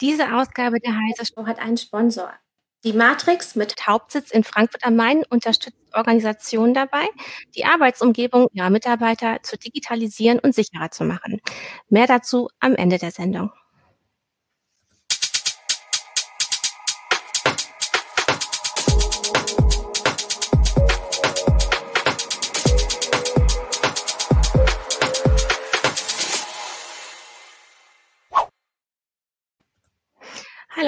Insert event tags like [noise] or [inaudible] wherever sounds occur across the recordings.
Diese Ausgabe der Heise Show hat einen Sponsor. Die Matrix mit Hauptsitz in Frankfurt am Main unterstützt Organisationen dabei, die Arbeitsumgebung ihrer Mitarbeiter zu digitalisieren und sicherer zu machen. Mehr dazu am Ende der Sendung.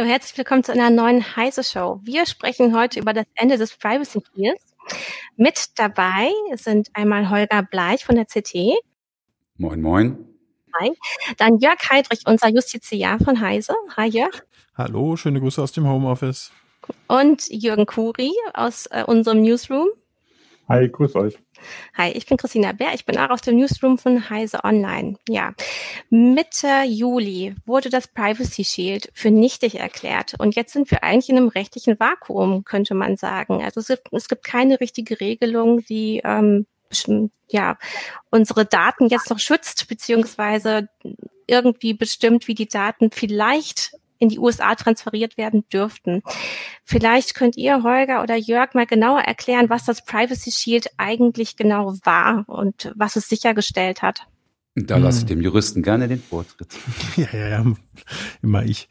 Hallo, herzlich willkommen zu einer neuen Heise Show. Wir sprechen heute über das Ende des Privacy Deals. Mit dabei sind einmal Holger Bleich von der CT. Moin, moin. Hi. Dann Jörg Heidrich, unser Justiziar von Heise. Hi, Jörg. Hallo, schöne Grüße aus dem Homeoffice. Und Jürgen Kuri aus äh, unserem Newsroom. Hi, grüß euch. Hi, ich bin Christina Bär. Ich bin auch aus dem Newsroom von Heise Online. Ja, Mitte Juli wurde das Privacy Shield für nichtig erklärt. Und jetzt sind wir eigentlich in einem rechtlichen Vakuum, könnte man sagen. Also es gibt, es gibt keine richtige Regelung, die ähm, ja, unsere Daten jetzt noch schützt, beziehungsweise irgendwie bestimmt, wie die Daten vielleicht in die USA transferiert werden dürften. Vielleicht könnt ihr, Holger oder Jörg, mal genauer erklären, was das Privacy Shield eigentlich genau war und was es sichergestellt hat. Da lasse ich hm. dem Juristen gerne den Vortritt. [laughs] Ja, ja, ja, immer ich.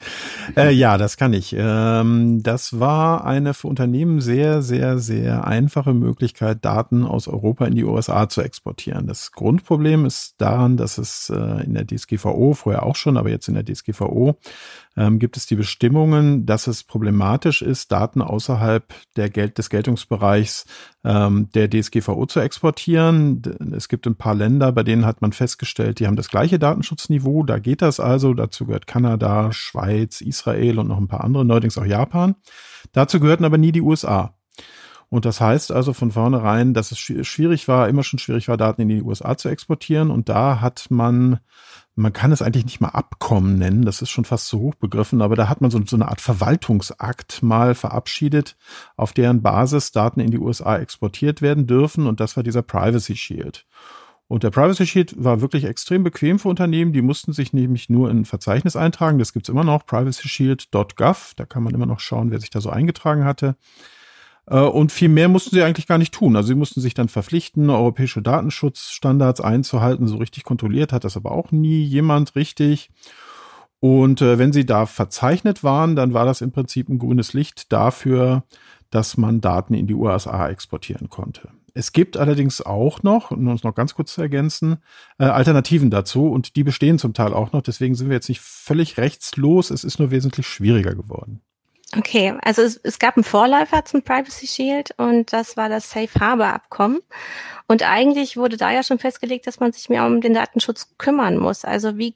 Äh, ja, das kann ich. Ähm, das war eine für Unternehmen sehr, sehr, sehr einfache Möglichkeit, Daten aus Europa in die USA zu exportieren. Das Grundproblem ist daran, dass es äh, in der DSGVO, vorher auch schon, aber jetzt in der DSGVO, ähm, gibt es die Bestimmungen, dass es problematisch ist, Daten außerhalb der Geld des Geltungsbereichs ähm, der DSGVO zu exportieren. Es gibt ein paar Länder, bei denen hat man festgestellt, die haben das gleiche Datenschutzniveau. Da geht das also. Dazu gehört Kanada, Schweiz, Israel und noch ein paar andere, neuerdings auch Japan. Dazu gehörten aber nie die USA. Und das heißt also von vornherein, dass es schwierig war, immer schon schwierig war, Daten in die USA zu exportieren. Und da hat man man kann es eigentlich nicht mal Abkommen nennen, das ist schon fast zu hoch begriffen, aber da hat man so, so eine Art Verwaltungsakt mal verabschiedet, auf deren Basis Daten in die USA exportiert werden dürfen und das war dieser Privacy Shield. Und der Privacy Shield war wirklich extrem bequem für Unternehmen. Die mussten sich nämlich nur in ein Verzeichnis eintragen. Das gibt's immer noch, privacyshield.gov. Da kann man immer noch schauen, wer sich da so eingetragen hatte. Äh, und viel mehr mussten sie eigentlich gar nicht tun. Also sie mussten sich dann verpflichten, europäische Datenschutzstandards einzuhalten. So richtig kontrolliert hat das aber auch nie jemand richtig. Und äh, wenn sie da verzeichnet waren, dann war das im Prinzip ein grünes Licht dafür, dass man Daten in die USA exportieren konnte. Es gibt allerdings auch noch, um uns noch ganz kurz zu ergänzen, äh, Alternativen dazu und die bestehen zum Teil auch noch. Deswegen sind wir jetzt nicht völlig rechtslos. Es ist nur wesentlich schwieriger geworden. Okay, also es, es gab einen Vorläufer zum Privacy Shield und das war das Safe Harbor Abkommen. Und eigentlich wurde da ja schon festgelegt, dass man sich mehr um den Datenschutz kümmern muss. Also wie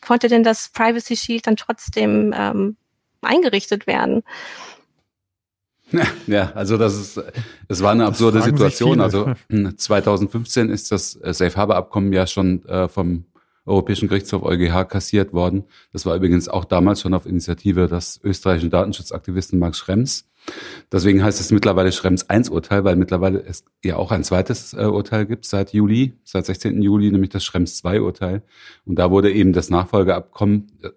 konnte denn das Privacy Shield dann trotzdem ähm, eingerichtet werden? Ja, also das ist, es war eine absurde Situation. Also 2015 ist das Safe Harbor Abkommen ja schon äh, vom Europäischen Gerichtshof EuGH kassiert worden. Das war übrigens auch damals schon auf Initiative des österreichischen Datenschutzaktivisten Max Schrems. Deswegen heißt es mittlerweile Schrems 1 Urteil, weil mittlerweile es ja auch ein zweites äh, Urteil gibt seit Juli, seit 16. Juli, nämlich das Schrems 2 Urteil. Und da wurde eben das Nachfolgeabkommen, äh,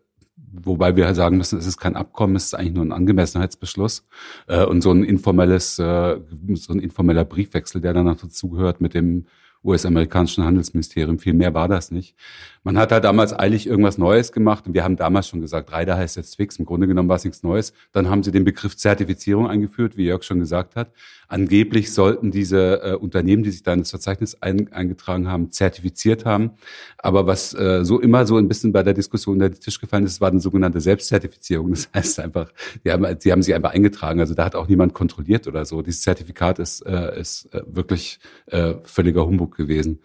wobei wir sagen müssen, es ist kein Abkommen, es ist eigentlich nur ein Angemessenheitsbeschluss äh, und so ein informelles, so ein informeller Briefwechsel, der danach dazugehört mit dem US-amerikanischen Handelsministerium. Viel mehr war das nicht. Man hat halt damals eilig irgendwas Neues gemacht und wir haben damals schon gesagt, Reiter heißt jetzt Twix. Im Grunde genommen war es nichts Neues. Dann haben sie den Begriff Zertifizierung eingeführt, wie Jörg schon gesagt hat. Angeblich sollten diese äh, Unternehmen, die sich da in das Verzeichnis ein, eingetragen haben, zertifiziert haben. Aber was äh, so immer so ein bisschen bei der Diskussion unter den Tisch gefallen ist, war eine sogenannte Selbstzertifizierung. Das heißt einfach, die haben, die haben sich einfach eingetragen. Also da hat auch niemand kontrolliert oder so. Dieses Zertifikat ist, äh, ist äh, wirklich äh, völliger Humbug gewesen.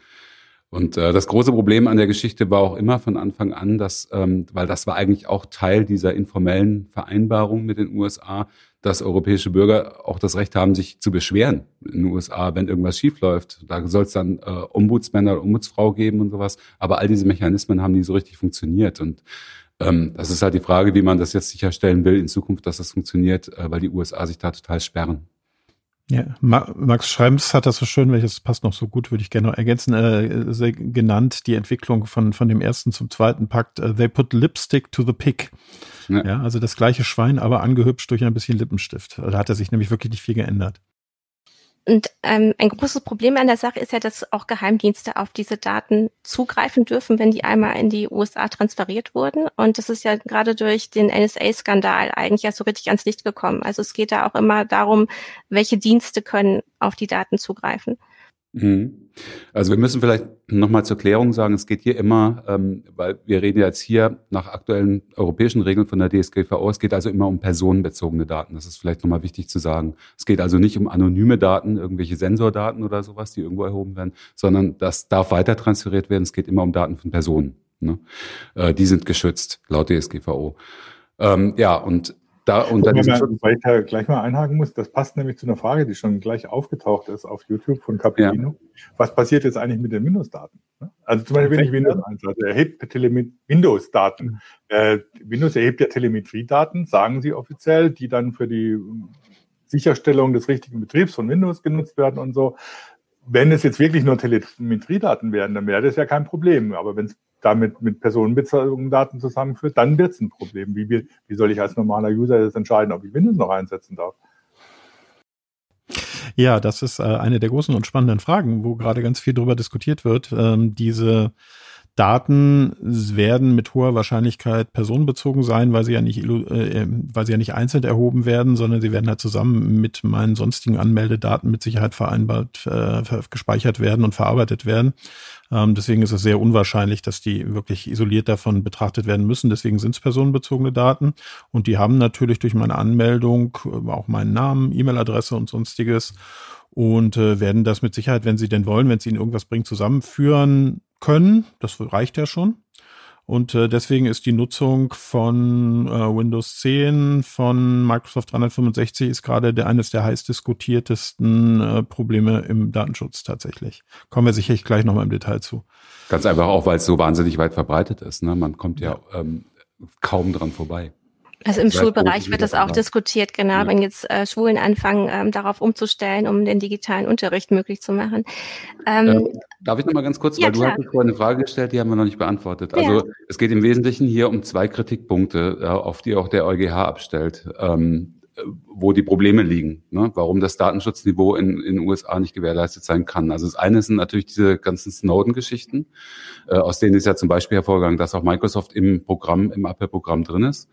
Und äh, das große Problem an der Geschichte war auch immer von Anfang an, dass, ähm, weil das war eigentlich auch Teil dieser informellen Vereinbarung mit den USA, dass europäische Bürger auch das Recht haben, sich zu beschweren in den USA, wenn irgendwas schiefläuft. Da soll es dann äh, Ombudsmänner oder Ombudsfrau geben und sowas. Aber all diese Mechanismen haben nie so richtig funktioniert. Und ähm, das ist halt die Frage, wie man das jetzt sicherstellen will in Zukunft, dass das funktioniert, äh, weil die USA sich da total sperren. Ja, Max Schrems hat das so schön, welches passt noch so gut, würde ich gerne noch ergänzen, äh, genannt, die Entwicklung von, von dem ersten zum zweiten Pakt. Uh, they put lipstick to the pig. Ja. ja. also das gleiche Schwein, aber angehübscht durch ein bisschen Lippenstift. Da hat er sich nämlich wirklich nicht viel geändert. Und ähm, ein großes Problem an der Sache ist ja, dass auch Geheimdienste auf diese Daten zugreifen dürfen, wenn die einmal in die USA transferiert wurden. Und das ist ja gerade durch den NSA-Skandal eigentlich ja so richtig ans Licht gekommen. Also es geht da auch immer darum, welche Dienste können auf die Daten zugreifen. Mhm. Also wir müssen vielleicht nochmal zur Klärung sagen, es geht hier immer, ähm, weil wir reden jetzt hier nach aktuellen europäischen Regeln von der DSGVO, es geht also immer um personenbezogene Daten. Das ist vielleicht nochmal wichtig zu sagen. Es geht also nicht um anonyme Daten, irgendwelche Sensordaten oder sowas, die irgendwo erhoben werden, sondern das darf weiter transferiert werden. Es geht immer um Daten von Personen. Ne? Äh, die sind geschützt laut DSGVO. Ähm, ja, und da diesem Schutz. Weil ich da gleich mal einhaken muss, das passt nämlich zu einer Frage, die schon gleich aufgetaucht ist auf YouTube von Capellino. Ja. Was passiert jetzt eigentlich mit den Windows-Daten? Also zum Beispiel, wenn ich Windows einsetze, erhebt Windows-Daten. Mhm. Äh, Windows erhebt ja Telemetriedaten, sagen sie offiziell, die dann für die Sicherstellung des richtigen Betriebs von Windows genutzt werden und so. Wenn es jetzt wirklich nur Telemetriedaten wären, dann wäre das ja kein Problem. Aber wenn es damit mit personenbezogenen Daten zusammenführt, dann wird es ein Problem. Wie, wie soll ich als normaler User jetzt entscheiden, ob ich Windows noch einsetzen darf? Ja, das ist äh, eine der großen und spannenden Fragen, wo gerade ganz viel darüber diskutiert wird. Ähm, diese Daten werden mit hoher Wahrscheinlichkeit personenbezogen sein, weil sie ja nicht, äh, weil sie ja nicht einzeln erhoben werden, sondern sie werden halt zusammen mit meinen sonstigen Anmeldedaten mit Sicherheit vereinbart, äh, gespeichert werden und verarbeitet werden. Ähm, deswegen ist es sehr unwahrscheinlich, dass die wirklich isoliert davon betrachtet werden müssen. Deswegen sind es personenbezogene Daten und die haben natürlich durch meine Anmeldung äh, auch meinen Namen, E-Mail-Adresse und sonstiges und äh, werden das mit Sicherheit, wenn sie denn wollen, wenn es ihnen irgendwas bringt, zusammenführen können. Das reicht ja schon. Und äh, deswegen ist die Nutzung von äh, Windows 10, von Microsoft 365 ist gerade der, eines der heiß diskutiertesten äh, Probleme im Datenschutz tatsächlich. Kommen wir sicherlich gleich nochmal im Detail zu. Ganz einfach auch, weil es so wahnsinnig weit verbreitet ist. Ne? Man kommt ja, ja. Ähm, kaum dran vorbei. Also im Schulbereich wird das auch diskutiert, genau, ja. wenn jetzt äh, Schulen anfangen, ähm, darauf umzustellen, um den digitalen Unterricht möglich zu machen. Ähm, ähm, darf ich noch mal ganz kurz, ja, weil klar. du hast vorhin eine Frage gestellt, die haben wir noch nicht beantwortet. Also ja. es geht im Wesentlichen hier um zwei Kritikpunkte, äh, auf die auch der EuGH abstellt. Ähm, wo die Probleme liegen, ne? warum das Datenschutzniveau in, in den USA nicht gewährleistet sein kann. Also das eine sind natürlich diese ganzen Snowden-Geschichten, äh, aus denen ist ja zum Beispiel hervorgegangen, dass auch Microsoft im Programm, im Apple-Programm drin ist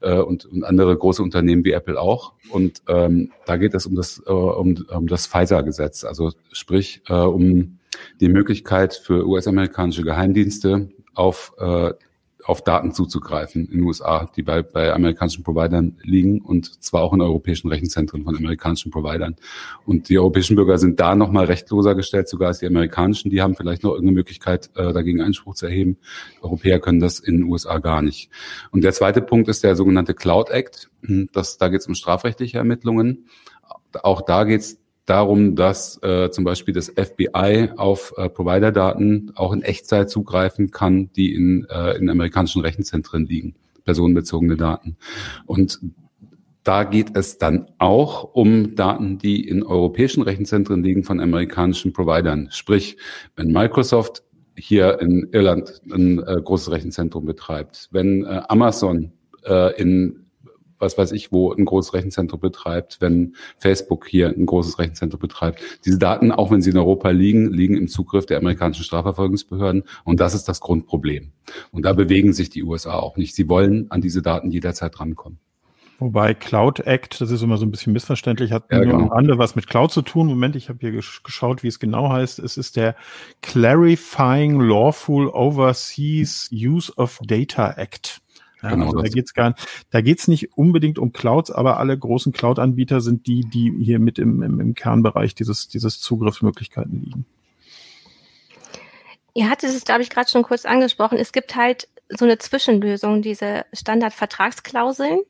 äh, und, und andere große Unternehmen wie Apple auch. Und ähm, da geht es um das, äh, um, um das Pfizer-Gesetz, also sprich äh, um die Möglichkeit für US-amerikanische Geheimdienste auf äh, auf Daten zuzugreifen in den USA, die bei, bei amerikanischen Providern liegen und zwar auch in europäischen Rechenzentren von amerikanischen Providern. Und die europäischen Bürger sind da nochmal rechtloser gestellt, sogar als die amerikanischen. Die haben vielleicht noch irgendeine Möglichkeit, äh, dagegen Einspruch zu erheben. Europäer können das in den USA gar nicht. Und der zweite Punkt ist der sogenannte Cloud Act. Das, da geht es um strafrechtliche Ermittlungen. Auch da geht es darum, dass äh, zum Beispiel das FBI auf äh, Provider-Daten auch in Echtzeit zugreifen kann, die in, äh, in amerikanischen Rechenzentren liegen, personenbezogene Daten. Und da geht es dann auch um Daten, die in europäischen Rechenzentren liegen von amerikanischen Providern. Sprich, wenn Microsoft hier in Irland ein äh, großes Rechenzentrum betreibt, wenn äh, Amazon äh, in was weiß ich, wo ein großes Rechenzentrum betreibt, wenn Facebook hier ein großes Rechenzentrum betreibt. Diese Daten, auch wenn sie in Europa liegen, liegen im Zugriff der amerikanischen Strafverfolgungsbehörden. Und das ist das Grundproblem. Und da bewegen sich die USA auch nicht. Sie wollen an diese Daten jederzeit rankommen. Wobei Cloud Act, das ist immer so ein bisschen missverständlich, hat ja, nur genau. am Rande was mit Cloud zu tun. Moment, ich habe hier geschaut, wie es genau heißt. Es ist der Clarifying Lawful Overseas Use of Data Act. Ja, genau, also da geht's gar, da geht's nicht unbedingt um Clouds, aber alle großen Cloud-Anbieter sind die, die hier mit im, im, im Kernbereich dieses, dieses Zugriffsmöglichkeiten liegen. Ihr hattet es, glaube ich, gerade schon kurz angesprochen. Es gibt halt so eine Zwischenlösung, diese Standardvertragsklauseln.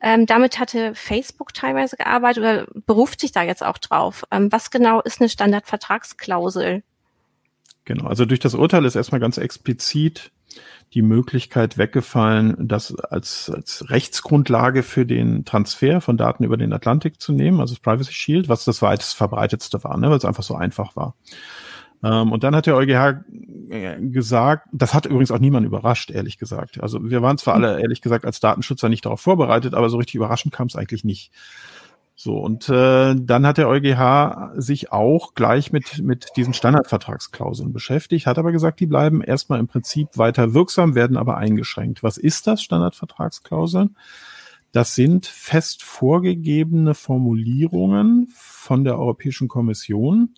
Ähm, damit hatte Facebook teilweise gearbeitet oder beruft sich da jetzt auch drauf. Ähm, was genau ist eine Standardvertragsklausel? Genau, also durch das Urteil ist erstmal ganz explizit die Möglichkeit weggefallen, das als, als Rechtsgrundlage für den Transfer von Daten über den Atlantik zu nehmen, also das Privacy Shield, was das weitest verbreitetste war, ne, weil es einfach so einfach war. Ähm, und dann hat der EuGH äh, gesagt, das hat übrigens auch niemand überrascht, ehrlich gesagt. Also wir waren zwar alle, ehrlich gesagt, als Datenschützer nicht darauf vorbereitet, aber so richtig überraschend kam es eigentlich nicht. So, und äh, dann hat der EuGH sich auch gleich mit, mit diesen Standardvertragsklauseln beschäftigt, hat aber gesagt, die bleiben erstmal im Prinzip weiter wirksam, werden aber eingeschränkt. Was ist das, Standardvertragsklauseln? Das sind fest vorgegebene Formulierungen von der Europäischen Kommission,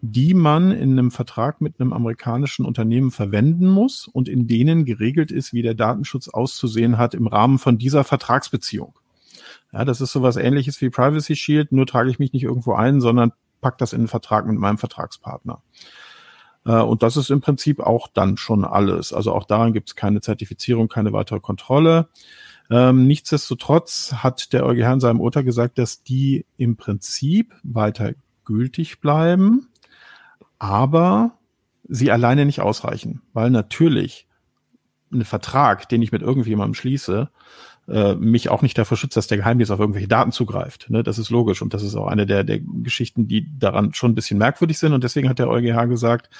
die man in einem Vertrag mit einem amerikanischen Unternehmen verwenden muss und in denen geregelt ist, wie der Datenschutz auszusehen hat im Rahmen von dieser Vertragsbeziehung. Ja, das ist sowas ähnliches wie Privacy Shield, nur trage ich mich nicht irgendwo ein, sondern pack das in den Vertrag mit meinem Vertragspartner. Äh, und das ist im Prinzip auch dann schon alles. Also auch daran gibt es keine Zertifizierung, keine weitere Kontrolle. Ähm, nichtsdestotrotz hat der EuGH in seinem Urteil gesagt, dass die im Prinzip weiter gültig bleiben aber sie alleine nicht ausreichen, weil natürlich ein Vertrag, den ich mit irgendjemandem schließe, äh, mich auch nicht davor schützt, dass der Geheimdienst auf irgendwelche Daten zugreift. Ne? Das ist logisch und das ist auch eine der, der Geschichten, die daran schon ein bisschen merkwürdig sind und deswegen hat der EuGH gesagt,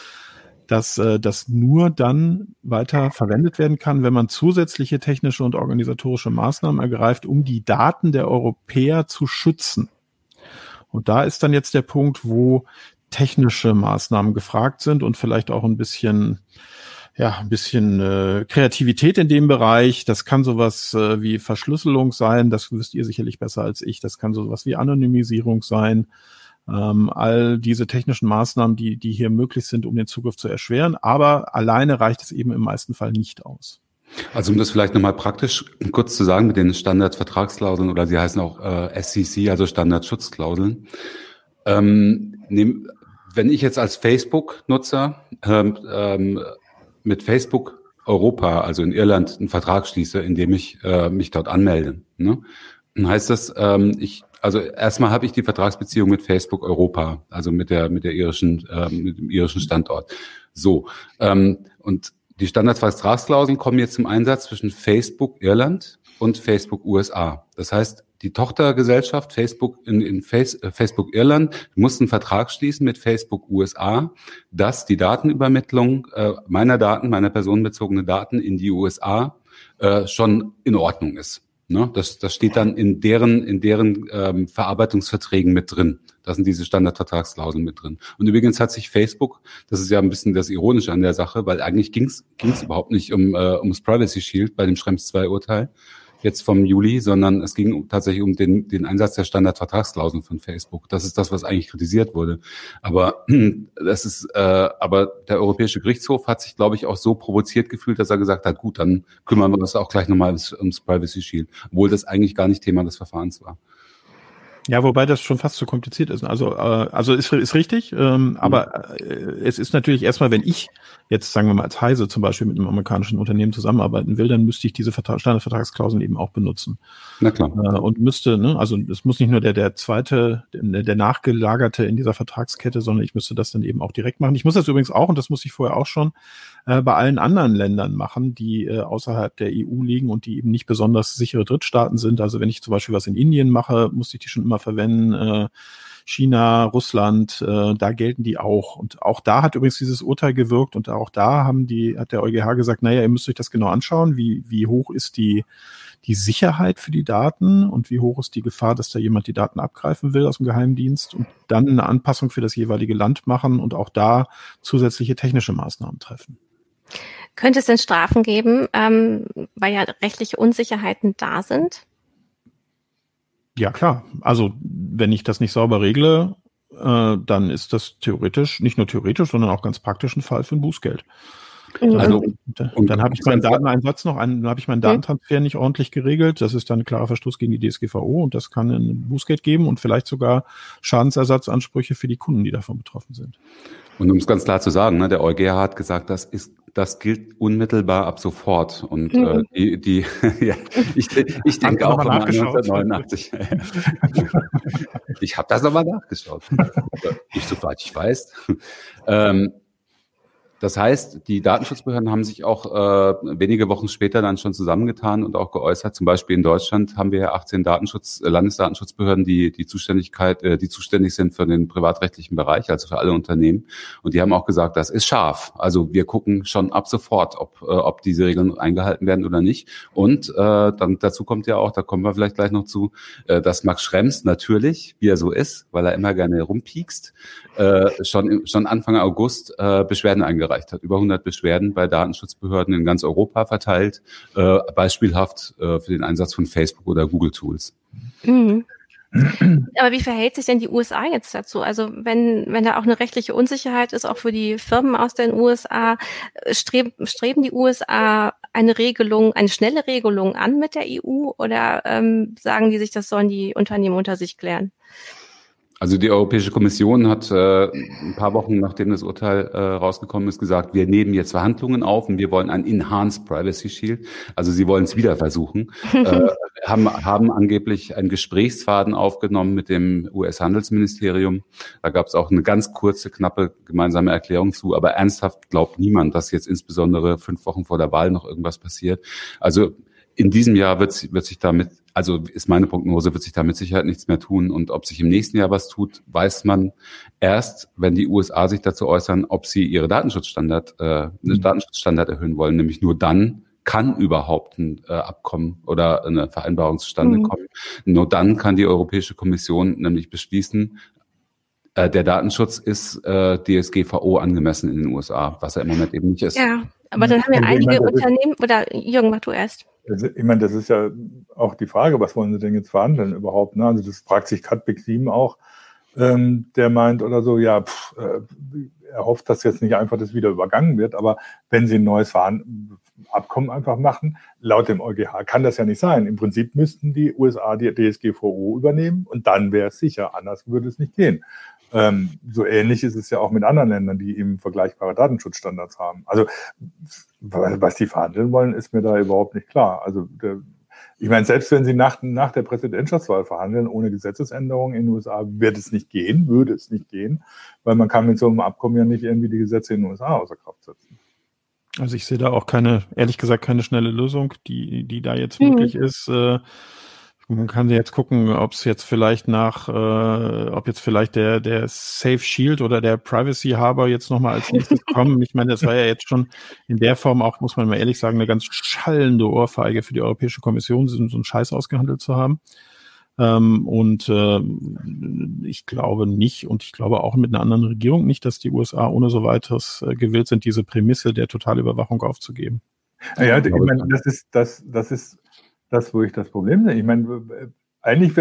dass äh, das nur dann weiter verwendet werden kann, wenn man zusätzliche technische und organisatorische Maßnahmen ergreift, um die Daten der Europäer zu schützen. Und da ist dann jetzt der Punkt, wo technische Maßnahmen gefragt sind und vielleicht auch ein bisschen ja, ein bisschen äh, Kreativität in dem Bereich. Das kann sowas äh, wie Verschlüsselung sein, das wisst ihr sicherlich besser als ich. Das kann sowas wie Anonymisierung sein. Ähm, all diese technischen Maßnahmen, die, die hier möglich sind, um den Zugriff zu erschweren. Aber alleine reicht es eben im meisten Fall nicht aus. Also um das vielleicht nochmal praktisch kurz zu sagen mit den Standardvertragsklauseln oder sie heißen auch äh, SCC, also Standardschutzklauseln. Ähm, nehm, wenn ich jetzt als Facebook-Nutzer ähm, ähm, mit Facebook Europa, also in Irland, einen Vertrag schließe, in dem ich äh, mich dort anmelde, ne? dann heißt das, ähm, ich also erstmal habe ich die Vertragsbeziehung mit Facebook Europa, also mit der mit der irischen äh, mit dem irischen Standort. So ähm, und die Standardvertragsklauseln kommen jetzt zum Einsatz zwischen Facebook Irland und Facebook USA. Das heißt, die Tochtergesellschaft Facebook in, in Face, äh, Facebook Irland muss einen Vertrag schließen mit Facebook USA, dass die Datenübermittlung äh, meiner Daten, meiner personenbezogenen Daten in die USA äh, schon in Ordnung ist. Ne? Das, das steht dann in deren, in deren ähm, Verarbeitungsverträgen mit drin. Da sind diese Standardvertragsklauseln mit drin. Und übrigens hat sich Facebook, das ist ja ein bisschen das Ironische an der Sache, weil eigentlich ging es überhaupt nicht um, äh, ums Privacy Shield bei dem Schrems 2 Urteil, jetzt vom Juli, sondern es ging tatsächlich um den, den Einsatz der Standardvertragsklauseln von Facebook. Das ist das, was eigentlich kritisiert wurde. Aber [clears throat] das ist, äh, aber der Europäische Gerichtshof hat sich, glaube ich, auch so provoziert gefühlt, dass er gesagt hat, gut, dann kümmern wir uns auch gleich nochmal ums, ums Privacy Shield, obwohl das eigentlich gar nicht Thema des Verfahrens war. Ja, wobei das schon fast zu kompliziert ist. Also, äh, also ist, ist richtig, ähm, mhm. aber äh, es ist natürlich erstmal, wenn ich jetzt, sagen wir mal, als Heise zum Beispiel mit einem amerikanischen Unternehmen zusammenarbeiten will, dann müsste ich diese Vertrag, Standardvertragsklauseln eben auch benutzen. Na klar. Äh, und müsste, ne, also es muss nicht nur der, der zweite, der, der nachgelagerte in dieser Vertragskette, sondern ich müsste das dann eben auch direkt machen. Ich muss das übrigens auch, und das muss ich vorher auch schon, äh, bei allen anderen Ländern machen, die äh, außerhalb der EU liegen und die eben nicht besonders sichere Drittstaaten sind. Also wenn ich zum Beispiel was in Indien mache, muss ich die schon immer verwenden. Äh, China, Russland, äh, da gelten die auch. Und auch da hat übrigens dieses Urteil gewirkt und auch da haben die, hat der EuGH gesagt, naja, ihr müsst euch das genau anschauen, wie, wie hoch ist die, die Sicherheit für die Daten und wie hoch ist die Gefahr, dass da jemand die Daten abgreifen will aus dem Geheimdienst und dann eine Anpassung für das jeweilige Land machen und auch da zusätzliche technische Maßnahmen treffen. Könnte es denn Strafen geben, ähm, weil ja rechtliche Unsicherheiten da sind? Ja, klar. Also wenn ich das nicht sauber regle, äh, dann ist das theoretisch, nicht nur theoretisch, sondern auch ganz praktisch ein Fall für ein Bußgeld. Also und, und dann habe ich meinen Dateneinsatz noch, dann habe ich meinen Datentransfer nicht ordentlich geregelt. Das ist dann ein klarer Verstoß gegen die DSGVO und das kann ein Bußgeld geben und vielleicht sogar Schadensersatzansprüche für die Kunden, die davon betroffen sind. Und um es ganz klar zu sagen, ne, der EuGH hat gesagt, das ist das gilt unmittelbar ab sofort. Und äh, mhm. äh, die, die [laughs] ja, ich, ich denke auch an 1989. [laughs] ich habe das nochmal nachgeschaut. ich, soweit ich weiß. Ähm, Das heißt, die Datenschutzbehörden haben sich auch äh, wenige Wochen später dann schon zusammengetan und auch geäußert. Zum Beispiel in Deutschland haben wir ja 18 Datenschutz, äh, Landesdatenschutzbehörden, die die Zuständigkeit, äh, die zuständig sind für den privatrechtlichen Bereich, also für alle Unternehmen. Und die haben auch gesagt, das ist scharf. Also wir gucken schon ab sofort, ob, äh, ob diese Regeln eingehalten werden oder nicht. Und äh, dann dazu kommt ja auch, da kommen wir vielleicht gleich noch zu, äh, dass Max Schrems natürlich, wie er so ist, weil er immer gerne rumpiekst, äh, schon, schon Anfang August äh, Beschwerden eingereicht hat. Über 100 Beschwerden bei Datenschutzbehörden in ganz Europa verteilt, äh, beispielhaft äh, für den Einsatz von Facebook oder Google Tools. Mhm. Aber wie verhält sich denn die USA jetzt dazu? Also wenn, wenn da auch eine rechtliche Unsicherheit ist, auch für die Firmen aus den USA, streben, streben die USA eine Regelung, eine schnelle Regelung an mit der EU oder ähm, sagen die sich, das sollen die Unternehmen unter sich klären? Also die Europäische Kommission hat äh, ein paar Wochen nachdem das Urteil äh, rausgekommen ist gesagt, wir nehmen jetzt Verhandlungen auf und wir wollen ein Enhanced Privacy Shield. Also sie wollen es wieder versuchen. [laughs] äh, haben, haben angeblich einen Gesprächsfaden aufgenommen mit dem US-Handelsministerium. Da gab es auch eine ganz kurze, knappe gemeinsame Erklärung zu. Aber ernsthaft glaubt niemand, dass jetzt insbesondere fünf Wochen vor der Wahl noch irgendwas passiert. Also in diesem Jahr wird, wird sich damit, also ist meine Prognose, wird sich da mit Sicherheit nichts mehr tun. Und ob sich im nächsten Jahr was tut, weiß man erst, wenn die USA sich dazu äußern, ob sie ihre Datenschutzstandard, äh, mhm. Datenschutzstandard erhöhen wollen. Nämlich nur dann kann überhaupt ein äh, Abkommen oder eine Vereinbarung zustande mhm. kommen. Nur dann kann die Europäische Kommission nämlich beschließen, äh, der Datenschutz ist äh, DSGVO angemessen in den USA, was er im Moment eben nicht ist. Ja, aber dann haben ja einige Unternehmen, oder Jürgen, mach du erst. Ich meine, das ist ja auch die Frage, was wollen Sie denn jetzt verhandeln überhaupt? Ne? Also das fragt sich Kat Big 7 auch, ähm, der meint oder so, ja, pff, äh, er hofft, dass jetzt nicht einfach das wieder übergangen wird, aber wenn Sie ein neues Abkommen einfach machen, laut dem EuGH kann das ja nicht sein. Im Prinzip müssten die USA die DSGVO übernehmen und dann wäre es sicher, anders würde es nicht gehen. Ähm, so ähnlich ist es ja auch mit anderen Ländern, die eben vergleichbare Datenschutzstandards haben. Also was die verhandeln wollen, ist mir da überhaupt nicht klar. Also der, ich meine, selbst wenn sie nach, nach der Präsidentschaftswahl verhandeln, ohne Gesetzesänderungen in den USA, wird es nicht gehen, würde es nicht gehen, weil man kann mit so einem Abkommen ja nicht irgendwie die Gesetze in den USA außer Kraft setzen. Also ich sehe da auch keine, ehrlich gesagt, keine schnelle Lösung, die, die da jetzt mhm. möglich ist. Äh, man kann jetzt gucken, ob es jetzt vielleicht nach, äh, ob jetzt vielleicht der, der Safe Shield oder der Privacy Harbor jetzt nochmal als nächstes [laughs] kommen. Ich meine, das war ja jetzt schon in der Form auch, muss man mal ehrlich sagen, eine ganz schallende Ohrfeige für die Europäische Kommission, so einen Scheiß ausgehandelt zu haben. Ähm, und äh, ich glaube nicht, und ich glaube auch mit einer anderen Regierung nicht, dass die USA ohne so weiteres äh, gewillt sind, diese Prämisse der Totalüberwachung aufzugeben. Ja, ich meine, das ist, das, das ist das, wo ich das Problem sehe. Ich meine, eigentlich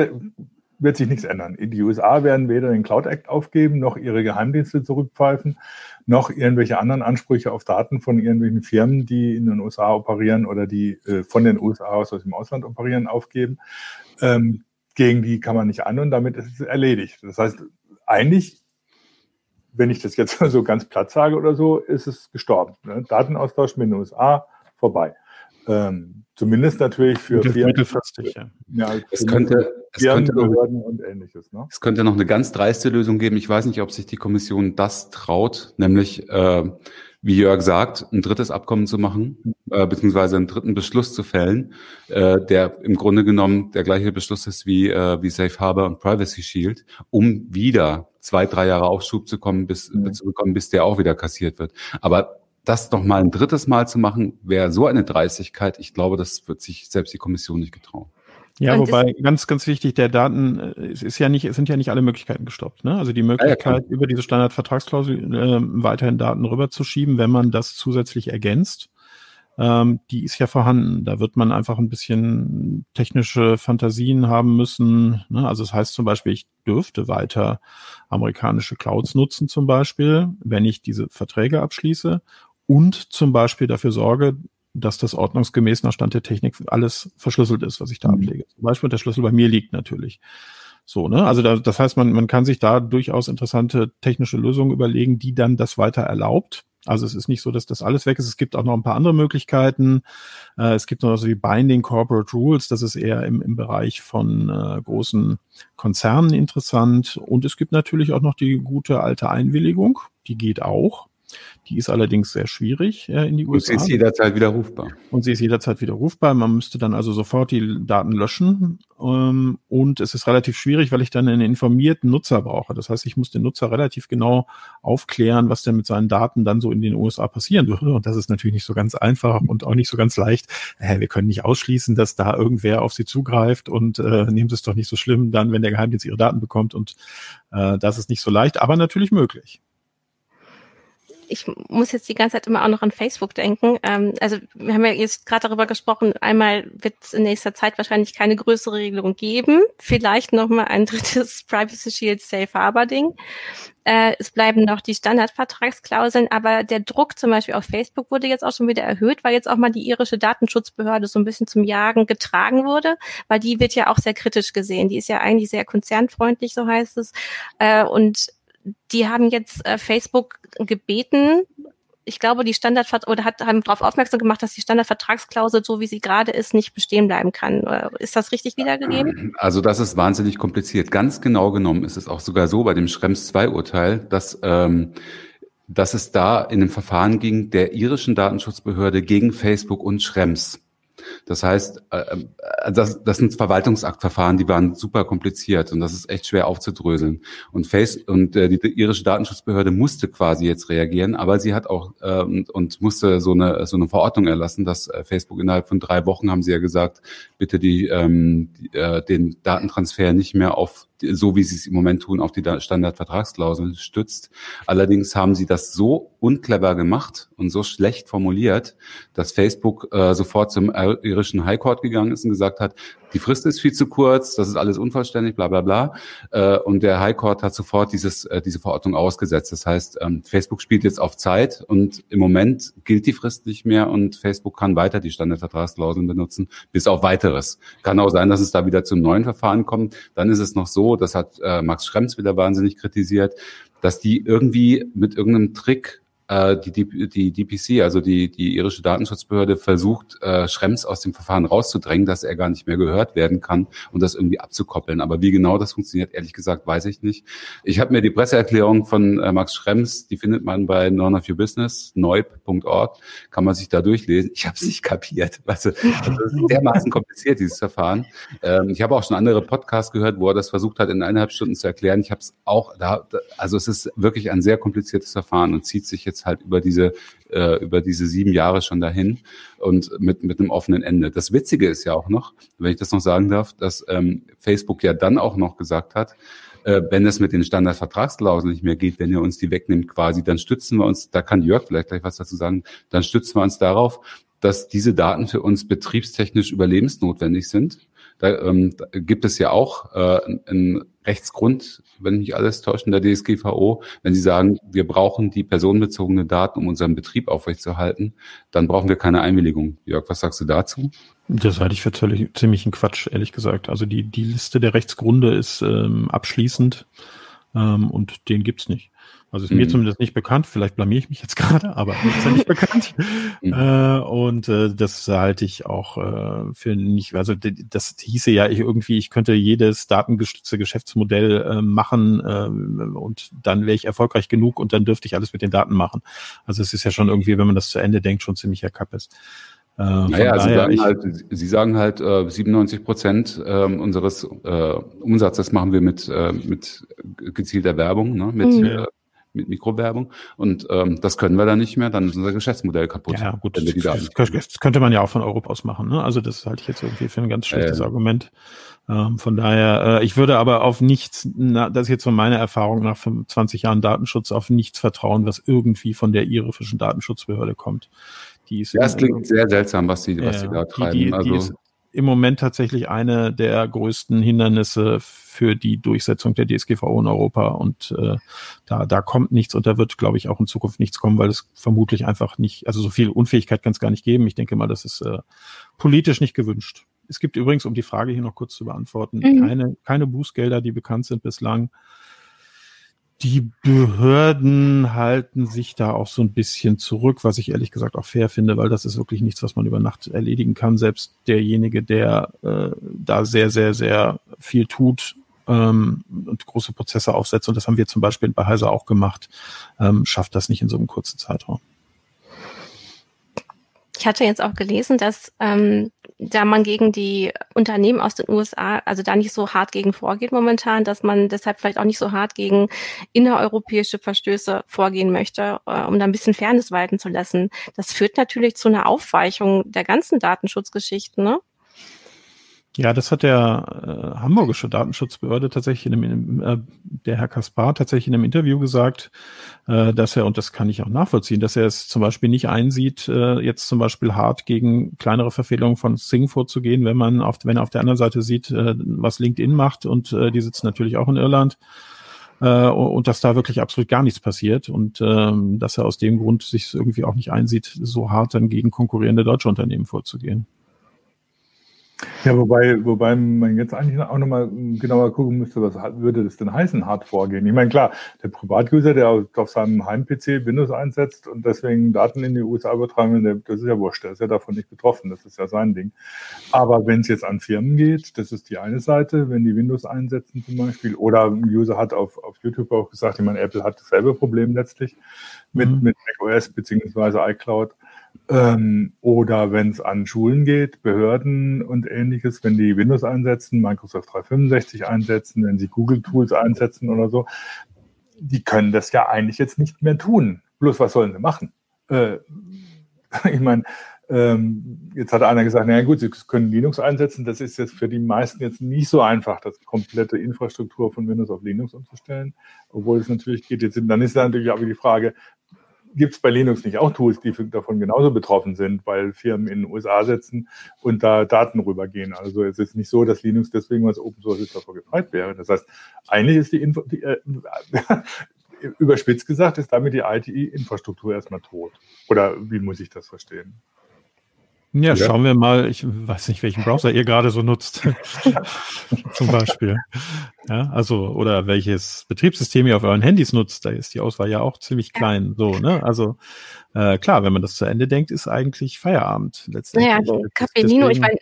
wird, sich nichts ändern. Die USA werden weder den Cloud Act aufgeben, noch ihre Geheimdienste zurückpfeifen, noch irgendwelche anderen Ansprüche auf Daten von irgendwelchen Firmen, die in den USA operieren oder die äh, von den USA aus, aus dem Ausland operieren, aufgeben. Ähm, gegen die kann man nicht an und damit ist es erledigt. Das heißt, eigentlich, wenn ich das jetzt [laughs] so ganz platt sage oder so, ist es gestorben. Ne? Datenaustausch mit den USA vorbei. Ähm, zumindest natürlich für. Mittelfristig, ja. es könnte, es könnte noch, und ähnliches. Ne? Es könnte noch eine ganz dreiste Lösung geben. Ich weiß nicht, ob sich die Kommission das traut, nämlich, äh, wie Jörg sagt, ein drittes Abkommen zu machen, äh, beziehungsweise einen dritten Beschluss zu fällen, äh, der im Grunde genommen der gleiche Beschluss ist wie, äh, wie Safe Harbor und Privacy Shield, um wieder zwei, drei Jahre Aufschub zu kommen, bis, mhm. zu bekommen, bis der auch wieder kassiert wird. Aber das noch mal ein drittes Mal zu machen, wäre so eine Dreistigkeit. Ich glaube, das wird sich selbst die Kommission nicht getrauen. Ja, und wobei ganz, ganz wichtig, der Daten, äh, es ist ja nicht, es sind ja nicht alle Möglichkeiten gestoppt. Ne? Also die Möglichkeit, ja, über diese Standardvertragsklausel äh, weiterhin Daten rüberzuschieben, wenn man das zusätzlich ergänzt, ähm, die ist ja vorhanden. Da wird man einfach ein bisschen technische Fantasien haben müssen. Ne? Also das heißt zum Beispiel, ich dürfte weiter amerikanische Clouds nutzen, zum Beispiel, wenn ich diese Verträge abschließe und zum Beispiel dafür sorge, dass das ordnungsgemäß nach Stand der Technik alles verschlüsselt ist, was ich da mhm. ablege. Zum Beispiel der Schlüssel bei mir liegt natürlich. So, ne? Also da, das heißt, man, man kann sich da durchaus interessante technische Lösungen überlegen, die dann das weiter erlaubt. Also es ist nicht so, dass das alles weg ist. Es gibt auch noch ein paar andere Möglichkeiten. Äh, es gibt noch so wie Binding Corporate Rules. Das ist eher im, im Bereich von äh, großen Konzernen interessant. Und es gibt natürlich auch noch die gute alte Einwilligung. Die geht auch. Die ist allerdings sehr schwierig äh, in die USA. Und sie ist jederzeit widerrufbar. Und sie ist jederzeit widerrufbar. Man müsste dann also sofort die Daten löschen. Ähm, und es ist relativ schwierig, weil ich dann einen informierten Nutzer brauche. Das heißt, ich muss den Nutzer relativ genau aufklären, was denn mit seinen Daten dann so in den USA passieren würde. Und das ist natürlich nicht so ganz einfach und auch nicht so ganz leicht. Äh, wir können nicht ausschließen, dass da irgendwer auf sie zugreift und äh, nehmen Sie es doch nicht so schlimm, dann, wenn der Geheimdienst ihre Daten bekommt. Und äh, das ist nicht so leicht, aber natürlich möglich ich muss jetzt die ganze Zeit immer auch noch an Facebook denken. Ähm, also wir haben ja jetzt gerade darüber gesprochen, einmal wird es in nächster Zeit wahrscheinlich keine größere Regelung geben. Vielleicht nochmal ein [laughs] drittes Privacy Shield Safe Harbor Ding. Äh, es bleiben noch die Standardvertragsklauseln, aber der Druck zum Beispiel auf Facebook wurde jetzt auch schon wieder erhöht, weil jetzt auch mal die irische Datenschutzbehörde so ein bisschen zum Jagen getragen wurde, weil die wird ja auch sehr kritisch gesehen. Die ist ja eigentlich sehr konzernfreundlich, so heißt es. Äh, und die haben jetzt äh, Facebook gebeten, ich glaube, die Standardvertrag oder hat, haben darauf aufmerksam gemacht, dass die Standardvertragsklausel, so wie sie gerade ist, nicht bestehen bleiben kann. Ist das richtig wiedergegeben? Also das ist wahnsinnig kompliziert. Ganz genau genommen ist es auch sogar so bei dem Schrems 2 Urteil, dass ähm, dass es da in dem Verfahren ging der irischen Datenschutzbehörde gegen Facebook und Schrems. Das heißt, äh, äh, das, das sind Verwaltungsaktverfahren, die waren super kompliziert und das ist echt schwer aufzudröseln. Und Face und äh, die, irische Datenschutzbehörde musste quasi jetzt reagieren, aber sie hat auch äh, und, musste so eine so eine Verordnung erlassen, dass Facebook innerhalb von drei Wochen haben sie ja gesagt, bitte die, ähm, die den Datentransfer nicht mehr auf so wie sie es im Moment tun, auf die Standardvertragsklausel stützt. Allerdings haben sie das so unclever gemacht und so schlecht formuliert, dass Facebook äh, sofort zum irischen High Court gegangen ist und gesagt hat, die Frist ist viel zu kurz, das ist alles unvollständig, bla bla bla. Äh, und der High Court hat sofort dieses, äh, diese Verordnung ausgesetzt. Das heißt, ähm, Facebook spielt jetzt auf Zeit und im Moment gilt die Frist nicht mehr und Facebook kann weiter die Standardvertragsklauseln benutzen, bis auf weiteres. Kann auch sein, dass es da wieder zum neuen Verfahren kommt. Dann ist es noch so, das hat äh, Max Schrems wieder wahnsinnig kritisiert, dass die irgendwie mit irgendeinem Trick die, die, die DPC, also die, die irische Datenschutzbehörde, versucht, äh, Schrems aus dem Verfahren rauszudrängen, dass er gar nicht mehr gehört werden kann und das irgendwie abzukoppeln. Aber wie genau das funktioniert, ehrlich gesagt, weiß ich nicht. Ich habe mir die Presseerklärung von äh, Max Schrems, die findet man bei None of Your Business, neub.org, kann man sich da durchlesen. Ich habe es nicht kapiert. Also, also das ist dermaßen kompliziert, dieses Verfahren. Ähm, ich habe auch schon andere Podcasts gehört, wo er das versucht hat, in eineinhalb Stunden zu erklären. Ich habe es auch da, also es ist wirklich ein sehr kompliziertes Verfahren und zieht sich jetzt jetzt halt über diese, äh, über diese sieben Jahre schon dahin und mit, mit einem offenen Ende. Das Witzige ist ja auch noch, wenn ich das noch sagen darf, dass ähm, Facebook ja dann auch noch gesagt hat, äh, wenn es mit den Standardvertragsklauseln nicht mehr geht, wenn ihr uns die wegnimmt quasi, dann stützen wir uns, da kann Jörg vielleicht gleich was dazu sagen, dann stützen wir uns darauf, dass diese Daten für uns betriebstechnisch überlebensnotwendig sind. Da, ähm, da gibt es ja auch äh, einen Rechtsgrund, wenn mich alles täuscht, in der DSGVO. Wenn Sie sagen, wir brauchen die personenbezogene Daten, um unseren Betrieb aufrechtzuerhalten, dann brauchen wir keine Einwilligung. Jörg, was sagst du dazu? Das halte ich für ziemlich ein Quatsch, ehrlich gesagt. Also die, die Liste der Rechtsgründe ist ähm, abschließend ähm, und den gibt's nicht. Also ist mhm. mir zumindest nicht bekannt, vielleicht blamier ich mich jetzt [laughs] gerade, aber ist ja nicht bekannt. Mhm. Äh, und äh, das halte ich auch äh, für nicht, also das hieße ja ich irgendwie, ich könnte jedes datengestützte Geschäftsmodell äh, machen äh, und dann wäre ich erfolgreich genug und dann dürfte ich alles mit den Daten machen. Also es ist ja schon irgendwie, wenn man das zu Ende denkt, schon ziemlich Kappes. Äh, naja, Sie sagen, halt, Sie sagen halt, äh, 97 Prozent äh, unseres äh, Umsatzes machen wir mit, äh, mit gezielter Werbung, ne? mit mhm. äh, mit Mikrowerbung. Und ähm, das können wir dann nicht mehr, dann ist unser Geschäftsmodell kaputt. Ja, gut, das, das, könnte man ja auch von Europa aus machen. Ne? Also das halte ich jetzt irgendwie für ein ganz schlechtes äh, Argument. Ähm, von daher, äh, ich würde aber auf nichts, na, das ist jetzt von meiner Erfahrung nach 25 Jahren Datenschutz, auf nichts vertrauen, was irgendwie von der irischen Datenschutzbehörde kommt. Die ist ja, es klingt sehr seltsam, was sie, was sie da treiben. Die, die, also, die ist im Moment tatsächlich eine der größten Hindernisse für die Durchsetzung der DSGVO in Europa. Und äh, da, da kommt nichts und da wird, glaube ich, auch in Zukunft nichts kommen, weil es vermutlich einfach nicht, also so viel Unfähigkeit kann es gar nicht geben. Ich denke mal, das ist äh, politisch nicht gewünscht. Es gibt übrigens, um die Frage hier noch kurz zu beantworten, mhm. keine, keine Bußgelder, die bekannt sind bislang die Behörden halten sich da auch so ein bisschen zurück, was ich ehrlich gesagt auch fair finde, weil das ist wirklich nichts, was man über Nacht erledigen kann. Selbst derjenige, der äh, da sehr, sehr, sehr viel tut, ähm, und große Prozesse aufsetzt, und das haben wir zum Beispiel bei Heiser auch gemacht, ähm, schafft das nicht in so einem kurzen Zeitraum. Ich hatte jetzt auch gelesen, dass ähm, da man gegen die Unternehmen aus den USA, also da nicht so hart gegen vorgeht momentan, dass man deshalb vielleicht auch nicht so hart gegen innereuropäische Verstöße vorgehen möchte, äh, um da ein bisschen Fairness walten zu lassen. Das führt natürlich zu einer Aufweichung der ganzen Datenschutzgeschichten, ne? Ja, das hat der äh, hamburgische Datenschutzbehörde tatsächlich in einem, äh, der Herr Kaspar tatsächlich in einem Interview gesagt, äh, dass er, und das kann ich auch nachvollziehen, dass er es zum Beispiel nicht einsieht, äh, jetzt zum Beispiel hart gegen kleinere Verfehlungen von Sing vorzugehen, wenn man auf, wenn er auf der anderen Seite sieht, äh, was LinkedIn macht und äh, die sitzen natürlich auch in Irland äh, und dass da wirklich absolut gar nichts passiert und ähm, dass er aus dem Grund sich irgendwie auch nicht einsieht, so hart dann gegen konkurrierende deutsche Unternehmen vorzugehen. Ja, wobei, wobei man jetzt eigentlich auch nochmal genauer gucken müsste, was würde das denn heißen, hart vorgehen? Ich meine, klar, der Privatuser, der auf seinem Heim-PC Windows einsetzt und deswegen Daten in die USA übertragen will, das ist ja wurscht, der ist ja davon nicht betroffen, das ist ja sein Ding. Aber wenn es jetzt an Firmen geht, das ist die eine Seite, wenn die Windows einsetzen zum Beispiel, oder ein User hat auf, auf YouTube auch gesagt, ich meine, Apple hat dasselbe Problem letztlich mit, mhm. mit macOS beziehungsweise iCloud. Ähm, oder wenn es an Schulen geht, Behörden und ähnliches, wenn die Windows einsetzen, Microsoft 365 einsetzen, wenn sie Google Tools einsetzen oder so, die können das ja eigentlich jetzt nicht mehr tun. Bloß was sollen sie machen? Äh, [laughs] ich meine, ähm, jetzt hat einer gesagt, naja gut, sie können Linux einsetzen. Das ist jetzt für die meisten jetzt nicht so einfach, das komplette Infrastruktur von Windows auf Linux umzustellen, obwohl es natürlich geht. Jetzt, dann ist natürlich auch die Frage, gibt es bei Linux nicht auch Tools, die davon genauso betroffen sind, weil Firmen in den USA sitzen und da Daten rübergehen. Also es ist nicht so, dass Linux deswegen, was Open Source ist, davor gefreit wäre. Das heißt, eigentlich ist die, Info, die äh, [laughs] überspitzt gesagt, ist damit die IT-Infrastruktur erstmal tot. Oder wie muss ich das verstehen? Ja, ja, schauen wir mal. Ich weiß nicht, welchen Browser ihr gerade so nutzt. [laughs] Zum Beispiel. Ja, also, oder welches Betriebssystem ihr auf euren Handys nutzt. Da ist die Auswahl ja auch ziemlich klein. So, ne? Also, äh, klar, wenn man das zu Ende denkt, ist eigentlich Feierabend letztendlich. Naja, Capellino, ich meine,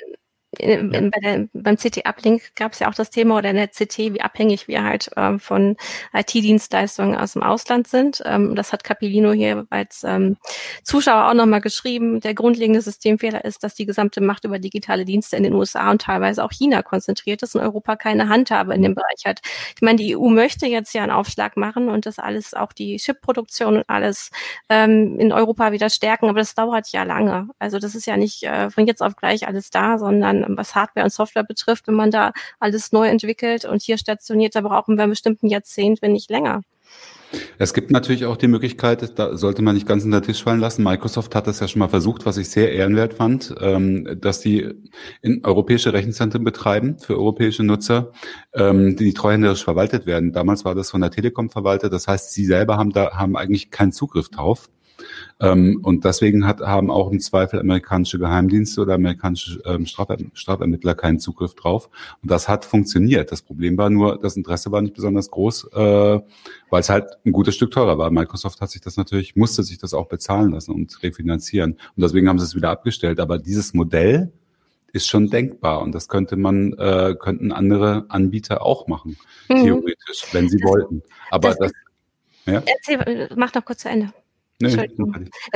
ja. bei der, beim CT-Uplink gab es ja auch das Thema oder in der CT, wie abhängig wir halt ähm, von IT-Dienstleistungen aus dem Ausland sind. Ähm, das hat Capilino hier als ähm, Zuschauer auch nochmal geschrieben. Der grundlegende Systemfehler ist, dass die gesamte Macht über digitale Dienste in den USA und teilweise auch China konzentriert ist und Europa keine Handhabe in dem Bereich hat. Ich meine, die EU möchte jetzt ja einen Aufschlag machen und das alles, auch die Chip-Produktion und alles ähm, in Europa wieder stärken, aber das dauert ja lange. Also das ist ja nicht äh, von jetzt auf gleich alles da, sondern was Hardware und Software betrifft, wenn man da alles neu entwickelt und hier stationiert, da brauchen wir bestimmt ein Jahrzehnt, wenn nicht länger. Es gibt natürlich auch die Möglichkeit, da sollte man nicht ganz unter den Tisch fallen lassen. Microsoft hat das ja schon mal versucht, was ich sehr ehrenwert fand, ähm, dass die in europäische Rechenzentren betreiben für europäische Nutzer, ähm, die treuhänderisch verwaltet werden. Damals war das von der Telekom verwaltet. Das heißt, sie selber haben da haben eigentlich keinen Zugriff drauf. Ähm, und deswegen hat, haben auch im Zweifel amerikanische Geheimdienste oder amerikanische ähm, Straf, Strafermittler keinen Zugriff drauf. Und das hat funktioniert. Das Problem war nur, das Interesse war nicht besonders groß, äh, weil es halt ein gutes Stück teurer war. Microsoft hat sich das natürlich, musste sich das auch bezahlen lassen und refinanzieren. Und deswegen haben sie es wieder abgestellt. Aber dieses Modell, ist schon denkbar und das könnte man äh, könnten andere Anbieter auch machen mhm. theoretisch, wenn sie das, wollten. Aber das, das ja? Erzähl, mach noch kurz zu Ende. Nee,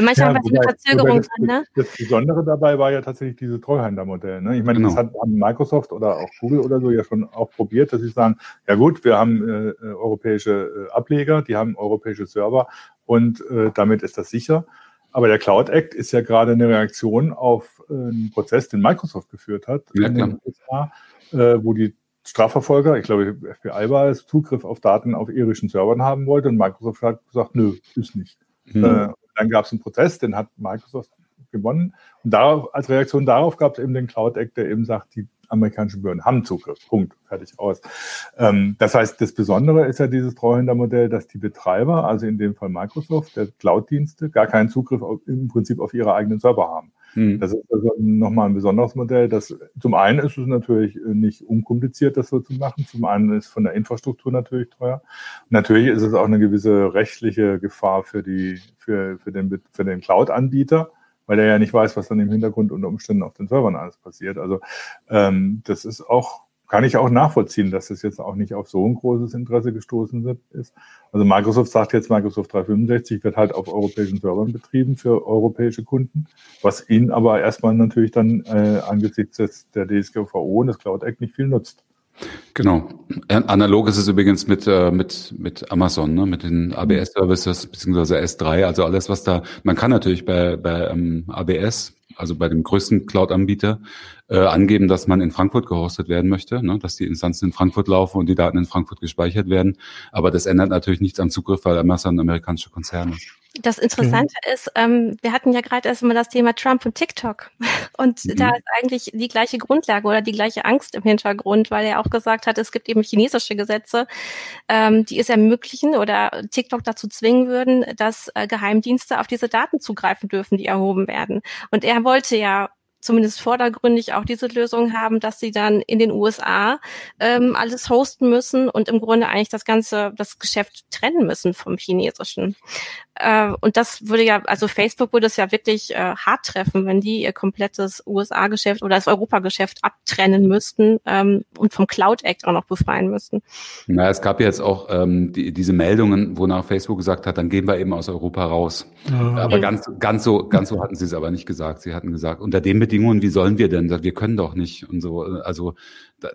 Manchmal ja, eine Verzögerung das, ne? Das Besondere dabei war ja tatsächlich dieses Treuhändermodell. Ne? Ich meine, genau. das hat haben Microsoft oder auch Google oder so ja schon auch probiert, dass sie sagen, ja gut, wir haben äh, äh europäische äh, Ableger, die haben europäische Server und äh, damit ist das sicher. Aber der Cloud Act ist ja gerade eine Reaktion auf äh, einen Prozess, den Microsoft geführt hat ja, in den USA, äh, wo die Strafverfolger, ich glaube, FBI war es, Zugriff auf Daten auf irischen Servern haben wollte und Microsoft hat gesagt, nö, ist nicht. Mhm. Äh, dann gab es einen Prozess, den hat Microsoft gewonnen. Und darauf, als Reaktion darauf gab es eben den Cloud Act, der eben sagt, die amerikanischen Behörden haben Zugriff. Punkt. Fertig aus. Ähm, das heißt, das Besondere ist ja dieses Treuhändermodell, dass die Betreiber, also in dem Fall Microsoft, der Cloud-Dienste, gar keinen Zugriff auf, im Prinzip auf ihre eigenen Server haben. Mhm. Das ist also nochmal ein besonderes Modell. Das, zum einen ist es natürlich nicht unkompliziert, das so zu machen. Zum einen ist von der Infrastruktur natürlich teuer. Natürlich ist es auch eine gewisse rechtliche Gefahr für die, für, für den, für den Cloud-Anbieter weil er ja nicht weiß, was dann im Hintergrund unter Umständen auf den Servern alles passiert. Also ähm, das ist auch kann ich auch nachvollziehen, dass es jetzt auch nicht auf so ein großes Interesse gestoßen ist. Also Microsoft sagt jetzt, Microsoft 365 wird halt auf europäischen Servern betrieben für europäische Kunden, was ihnen aber erstmal natürlich dann äh, angesichts des, der DSGVO und des Cloud Act nicht viel nutzt. Genau. Analog ist es übrigens mit, äh, mit, mit Amazon, ne? mit den ABS-Services beziehungsweise S3, also alles, was da, man kann natürlich bei, bei ähm, ABS, also bei dem größten Cloud-Anbieter, äh, angeben, dass man in Frankfurt gehostet werden möchte, ne? dass die Instanzen in Frankfurt laufen und die Daten in Frankfurt gespeichert werden. Aber das ändert natürlich nichts am Zugriff, weil Amazon ein amerikanischer Konzern ist. Das Interessante mhm. ist, ähm, wir hatten ja gerade erst mal das Thema Trump und TikTok. [laughs] Und mhm. da ist eigentlich die gleiche Grundlage oder die gleiche Angst im Hintergrund, weil er auch gesagt hat, es gibt eben chinesische Gesetze, ähm, die es ermöglichen oder TikTok dazu zwingen würden, dass äh, Geheimdienste auf diese Daten zugreifen dürfen, die erhoben werden. Und er wollte ja zumindest vordergründig auch diese Lösung haben, dass sie dann in den USA ähm, alles hosten müssen und im Grunde eigentlich das ganze, das Geschäft trennen müssen vom chinesischen. Äh, und das würde ja, also Facebook würde es ja wirklich äh, hart treffen, wenn die ihr komplettes USA-Geschäft oder das Europa-Geschäft abtrennen müssten ähm, und vom Cloud Act auch noch befreien müssten. Na, es gab jetzt auch ähm, die, diese Meldungen, wonach Facebook gesagt hat, dann gehen wir eben aus Europa raus. Ja. Aber ganz, ganz so, ganz so hatten sie es aber nicht gesagt. Sie hatten gesagt, unter den Bedingungen, wie sollen wir denn? Wir können doch nicht und so. Also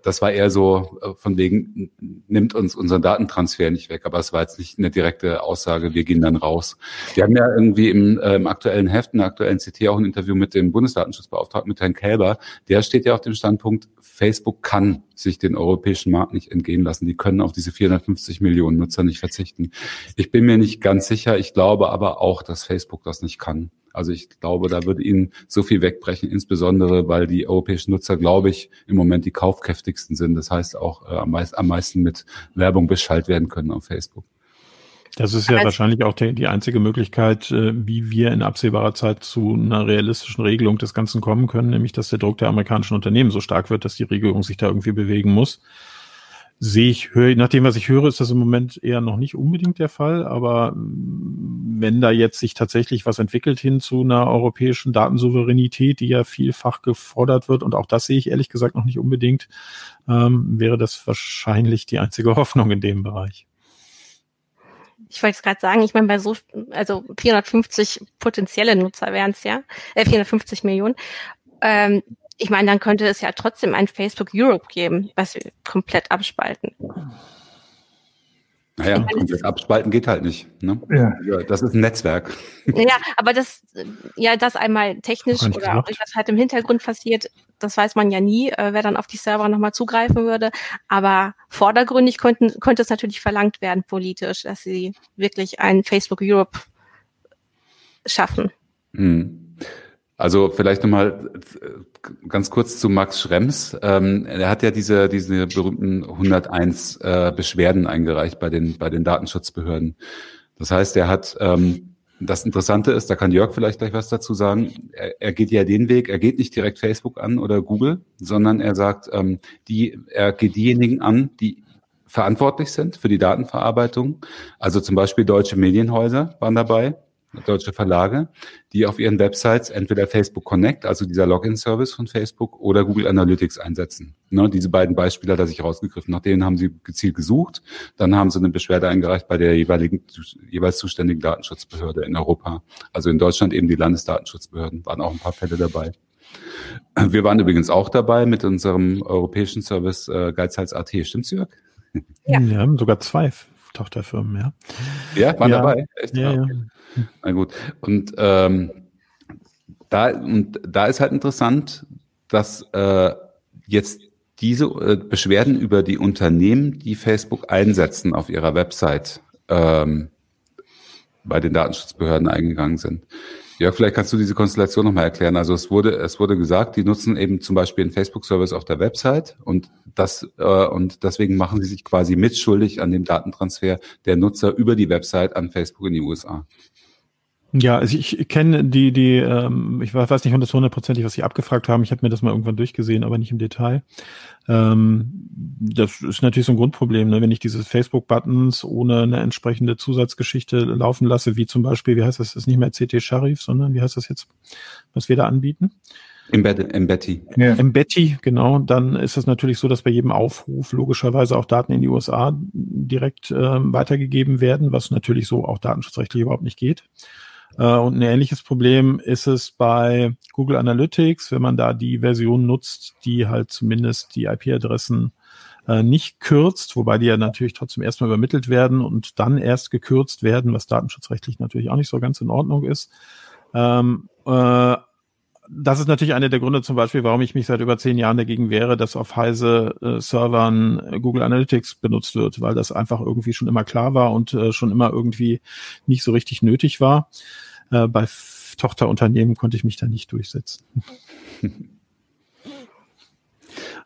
das war eher so äh, von wegen, nimmt uns unseren Datentransfer nicht weg, aber es war jetzt nicht eine direkte Aussage, wir gehen dann raus. Wir haben ja irgendwie im, äh, im aktuellen Heft, in der aktuellen CT auch ein Interview mit dem Bundesdatenschutzbeauftragten, mit Herrn Kälber, der steht ja auf dem Standpunkt, Facebook kann sich den europäischen Markt nicht entgehen lassen. Die können auf diese 450 Millionen Nutzer nicht verzichten. Ich bin mir nicht ganz sicher, ich glaube aber auch, dass Facebook das nicht kann. Also ich glaube, da würde ihnen so viel wegbrechen, insbesondere weil die europäischen Nutzer, glaube ich, im Moment die kaufkräftigsten sind. Das heißt auch äh, am, meisten, am meisten mit Werbung beschallt werden können auf Facebook. Das ist ja also, wahrscheinlich auch die, die einzige Möglichkeit, äh, wie wir in absehbarer Zeit zu einer realistischen Regelung des Ganzen kommen können, nämlich dass der Druck der amerikanischen Unternehmen so stark wird, dass die Regierung sich da irgendwie bewegen muss sehe ich, höre, nach dem, was ich höre, ist das im Moment eher noch nicht unbedingt der Fall. Aber mm, wenn da jetzt sich tatsächlich was entwickelt hin zu einer europäischen Datensouveränität, die ja vielfach gefordert wird, und auch das sehe ich ehrlich gesagt noch nicht unbedingt, ähm, wäre das wahrscheinlich die einzige [laughs] Hoffnung in dem Bereich. Ich wollte es gerade sagen, ich meine, bei so, also 450 potenzielle Nutzer wären es ja, äh, 450 Millionen. Ähm, ich meine, dann könnte es ja trotzdem ein Facebook Europe geben, was wir komplett abspalten. Naja, meine, komplett abspalten geht halt nicht. Ne? Ja. Das ist ein Netzwerk. [laughs] Ja, aber das, ja, das einmal technisch oder auch was halt im Hintergrund passiert, das weiß man ja nie, äh, wer dann auf die Server nochmal zugreifen würde. Aber vordergründig könnten, könnte es natürlich verlangt werden politisch, dass sie wirklich ein Facebook Europe schaffen. Hm. Also vielleicht nochmal äh, ganz kurz zu Max Schrems. Ähm, er hat ja diese, diese berühmten 101 äh, Beschwerden eingereicht bei den, bei den Datenschutzbehörden. Das heißt, er hat, ähm, das Interessante ist, da kann Jörg vielleicht gleich was dazu sagen, er, er geht ja den Weg, er geht nicht direkt Facebook an oder Google, sondern er sagt, ähm, die, er geht diejenigen an, die verantwortlich sind für die Datenverarbeitung. Also zum Beispiel deutsche Medienhäuser waren dabei deutsche Verlage, die auf ihren Websites entweder Facebook Connect, also dieser Login-Service von Facebook, oder Google Analytics einsetzen. Ne, diese beiden Beispiele hat er sich rausgegriffen. Nach denen haben sie gezielt gesucht. Dann haben sie eine Beschwerde eingereicht bei der jeweiligen, jeweils zuständigen Datenschutzbehörde in Europa. Also in Deutschland eben die Landesdatenschutzbehörden. Waren auch ein paar Fälle dabei. Wir waren übrigens auch dabei mit unserem europäischen Service äh, Geizhals.at. Stimmt's, Jörg? Ja. Wir haben sogar zwei Tochterfirmen, ja. Ja, waren ja. dabei? Echt? Ja, okay. ja. Na gut. Und ähm, da, und da ist halt interessant, dass äh, jetzt diese äh, Beschwerden über die Unternehmen, die Facebook einsetzen auf ihrer Website, ähm, bei den Datenschutzbehörden eingegangen sind. Ja, vielleicht kannst du diese Konstellation nochmal erklären. Also es wurde, es wurde gesagt, die nutzen eben zum Beispiel einen Facebook-Service auf der Website und das äh, und deswegen machen sie sich quasi mitschuldig an dem Datentransfer der Nutzer über die Website an Facebook in die USA. Ja, also ich kenne die, die, ähm, ich weiß nicht hundertprozentig, was sie abgefragt haben. Ich habe mir das mal irgendwann durchgesehen, aber nicht im Detail. Ähm, das ist natürlich so ein Grundproblem, ne? wenn ich diese Facebook-Buttons ohne eine entsprechende Zusatzgeschichte laufen lasse, wie zum Beispiel, wie heißt das, das ist nicht mehr CT Sharif, sondern wie heißt das jetzt, was wir da anbieten? Embed Ja. Embeddy, genau. Dann ist es natürlich so, dass bei jedem Aufruf logischerweise auch Daten in die USA direkt äh, weitergegeben werden, was natürlich so auch datenschutzrechtlich überhaupt nicht geht. Äh, und ein ähnliches Problem ist es bei Google Analytics, wenn man da die Version nutzt, die halt zumindest die IP-Adressen äh, nicht kürzt, wobei die ja natürlich trotzdem erstmal übermittelt werden und dann erst gekürzt werden, was datenschutzrechtlich natürlich auch nicht so ganz in Ordnung ist. Ähm, äh, das ist natürlich einer der Gründe zum Beispiel, warum ich mich seit über zehn Jahren dagegen wehre, dass auf Heise äh, Servern äh, Google Analytics benutzt wird, weil das einfach irgendwie schon immer klar war und äh, schon immer irgendwie nicht so richtig nötig war. Äh, bei Tochterunternehmen konnte ich mich da nicht durchsetzen. [laughs]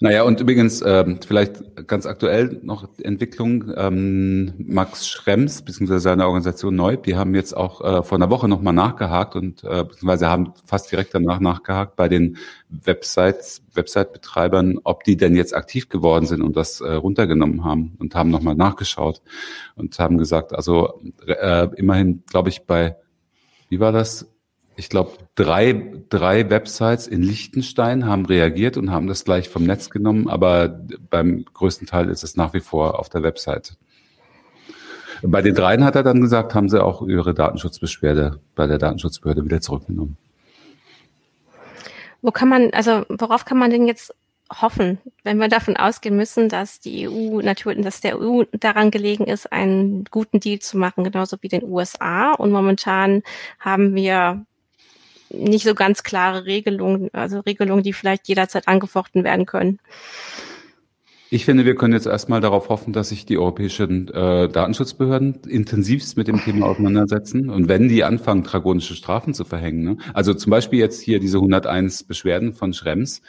Naja, und übrigens, ähm, vielleicht ganz aktuell noch Entwicklung, ähm, Max Schrems, beziehungsweise seine Organisation Neub, die haben jetzt auch äh, vor einer Woche nochmal nachgehakt und äh, beziehungsweise haben fast direkt danach nachgehakt bei den Websites, Website-Betreibern, ob die denn jetzt aktiv geworden sind und das äh, runtergenommen haben und haben nochmal nachgeschaut und haben gesagt, also äh, immerhin, glaube ich, bei, wie war das? Ich glaube, drei, drei Websites in Liechtenstein haben reagiert und haben das gleich vom Netz genommen, aber beim größten Teil ist es nach wie vor auf der Website. Bei den dreien hat er dann gesagt, haben sie auch ihre Datenschutzbeschwerde bei der Datenschutzbehörde wieder zurückgenommen. Wo kann man, also worauf kann man denn jetzt hoffen, wenn wir davon ausgehen müssen, dass die EU natürlich, dass der EU daran gelegen ist, einen guten Deal zu machen, genauso wie den USA. Und momentan haben wir nicht so ganz klare Regelungen, also Regelungen, die vielleicht jederzeit angefochten werden können. Ich finde, wir können jetzt erstmal darauf hoffen, dass sich die europäischen äh, Datenschutzbehörden intensivst mit dem Thema auseinandersetzen. Und wenn die anfangen, dragonische Strafen zu verhängen, ne? also zum Beispiel jetzt hier diese 101 Beschwerden von Schrems,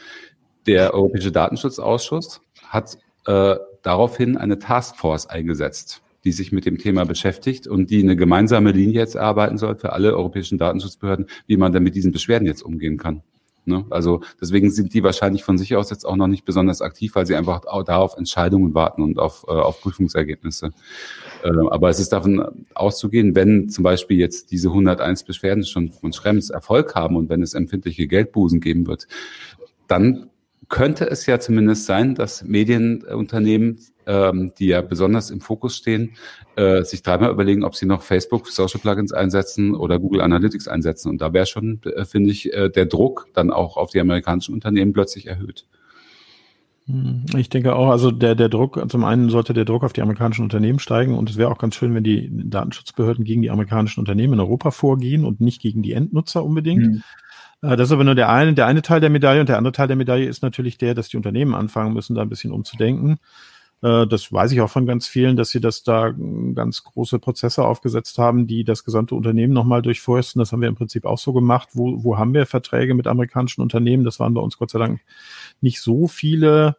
der Europäische Datenschutzausschuss hat äh, daraufhin eine Taskforce eingesetzt die sich mit dem Thema beschäftigt und die eine gemeinsame Linie jetzt erarbeiten soll für alle europäischen Datenschutzbehörden, wie man dann mit diesen Beschwerden jetzt umgehen kann. Ne? Also deswegen sind die wahrscheinlich von sich aus jetzt auch noch nicht besonders aktiv, weil sie einfach auch da auf Entscheidungen warten und auf, äh, auf Prüfungsergebnisse. Äh, aber es ist davon auszugehen, wenn zum Beispiel jetzt diese 101 Beschwerden schon von Schrems Erfolg haben und wenn es empfindliche Geldbußen geben wird, dann könnte es ja zumindest sein, dass Medienunternehmen, ähm, die ja besonders im Fokus stehen, äh, sich dreimal überlegen, ob sie noch Facebook Social Plugins einsetzen oder Google Analytics einsetzen. Und da wäre schon, äh, finde ich, äh, der Druck dann auch auf die amerikanischen Unternehmen plötzlich erhöht. Hm, ich denke auch, also der, der Druck, zum einen sollte der Druck auf die amerikanischen Unternehmen steigen und es wäre auch ganz schön, wenn die Datenschutzbehörden gegen die amerikanischen Unternehmen in Europa vorgehen und nicht gegen die Endnutzer unbedingt. Mhm. Das ist aber nur der eine, der eine Teil der Medaille und der andere Teil der Medaille ist natürlich der, dass die Unternehmen anfangen müssen, da ein bisschen umzudenken. Äh, das weiß ich auch von ganz vielen, dass sie das da ganz große Prozesse aufgesetzt haben, die das gesamte Unternehmen nochmal durchforsten. Das haben wir im Prinzip auch so gemacht. Wo, wo haben wir Verträge mit amerikanischen Unternehmen? Das waren bei uns Gott sei Dank nicht so viele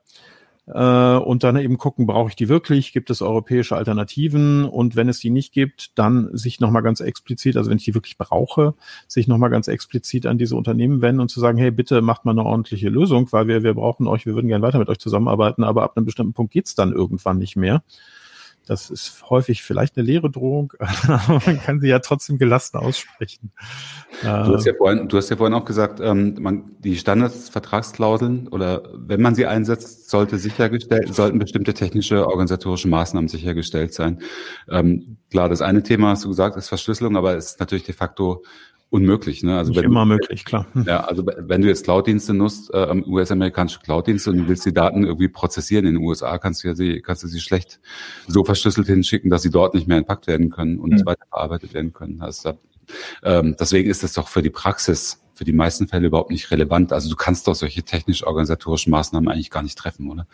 äh, und dann eben gucken, brauche ich die wirklich? Gibt es europäische Alternativen? Und wenn es die nicht gibt, dann sich nochmal ganz explizit, also wenn ich die wirklich brauche, sich nochmal ganz explizit an diese Unternehmen wenden und zu sagen, hey, bitte macht mal eine ordentliche Lösung, weil wir, wir brauchen euch, wir würden gerne weiter mit euch zusammenarbeiten, aber ab einem bestimmten Punkt geht's dann irgendwann nicht mehr. Das ist häufig vielleicht eine leere Drohung, [laughs] aber man kann sie ja trotzdem gelassen aussprechen. Du hast ja vorhin, du hast ja vorhin auch gesagt, ähm, man, die Standardsvertragsklauseln oder wenn man sie einsetzt, sollte sichergestellt, sollten bestimmte technische organisatorische Maßnahmen sichergestellt sein. Ähm, klar, das eine Thema hast du gesagt, ist Verschlüsselung, aber es ist natürlich de facto unmöglich. Ne? Also Nicht wenn, immer möglich, klar. Ja, also wenn du jetzt Cloud-Dienste nutzt, äh, US-amerikanische Cloud-Dienste und du willst die Daten irgendwie prozessieren in den USA, kannst du ja sie, kannst du sie schlecht so verschlüsselt hinschicken, dass sie dort nicht mehr entpackt werden können und mhm. weiterverarbeitet werden können. Also, ähm, deswegen ist das doch für die Praxis für die meisten Fälle überhaupt nicht relevant. Also du kannst doch solche technisch-organisatorischen Maßnahmen eigentlich gar nicht treffen, oder?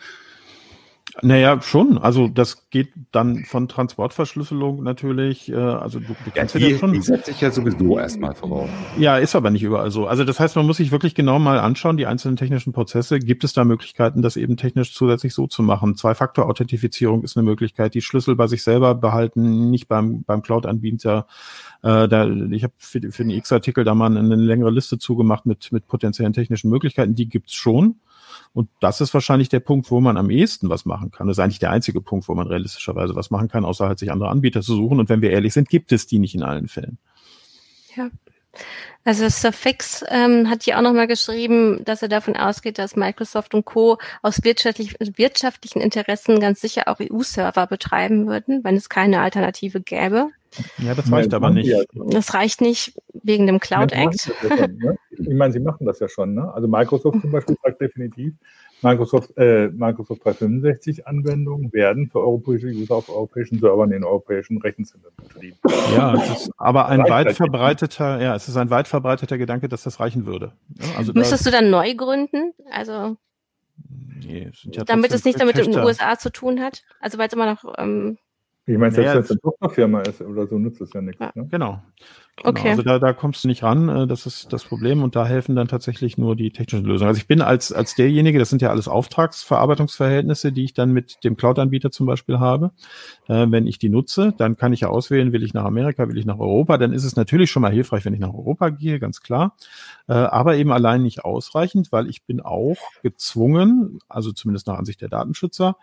Naja, schon. Also das geht dann von Transportverschlüsselung natürlich. Äh, also du, du kannst ja, die, ja schon. Die setze ich ja sowieso erstmal voraus. Ja, ist aber nicht überall so. Also das heißt, man muss sich wirklich genau mal anschauen, die einzelnen technischen Prozesse. Gibt es da Möglichkeiten, das eben technisch zusätzlich so zu machen? Zwei-Faktor-Authentifizierung ist eine Möglichkeit. Die Schlüssel bei sich selber behalten, nicht beim, beim Cloud-Anbieter. Äh, da, ich habe für, für den X-Artikel da mal eine längere Liste zugemacht mit, mit potenziellen technischen Möglichkeiten. Die gibt's schon. Und das ist wahrscheinlich der Punkt, wo man am ehesten was machen kann. Das ist eigentlich der einzige Punkt, wo man realistischerweise was machen kann, außer halt sich andere Anbieter zu suchen. Und wenn wir ehrlich sind, gibt es die nicht in allen Fällen. Ja. Also Surfix ähm, hat hier auch nochmal geschrieben, dass er davon ausgeht, dass Microsoft und Co. aus wirtschaftlich, wirtschaftlichen Interessen ganz sicher auch EU-Server betreiben würden, wenn es keine Alternative gäbe. Ja, das reicht aber nicht. Das reicht nicht wegen dem Cloud Act. Ne? Ich meine, sie machen das ja schon. Ne? Also Microsoft zum Beispiel sagt definitiv, Microsoft, äh, Microsoft 365 Anwendungen werden für europäische User auf europäischen Servern in europäischen Rechenzentren betrieben. Ja, es ist aber ein weit verbreiteter, ja, es ist ein weit verbreiteter Gedanke, dass das reichen würde. Also Müsstest da, du dann neu gründen? Also nee, ja damit es nicht damit in den USA zu tun hat? Also weil es immer noch ähm, ich meine, selbst wenn es eine Tochterfirma ist oder so, nutzt es ja nichts. Ja. Ne? Genau. Genau, okay. Also da, da kommst du nicht ran, äh, das ist das Problem und da helfen dann tatsächlich nur die technischen Lösungen. Also ich bin als, als derjenige, das sind ja alles Auftragsverarbeitungsverhältnisse, die ich dann mit dem Cloud-Anbieter zum Beispiel habe. Äh, wenn ich die nutze, dann kann ich ja auswählen, will ich nach Amerika, will ich nach Europa, dann ist es natürlich schon mal hilfreich, wenn ich nach Europa gehe, ganz klar. Äh, aber eben allein nicht ausreichend, weil ich bin auch gezwungen, also zumindest nach Ansicht der Datenschützer,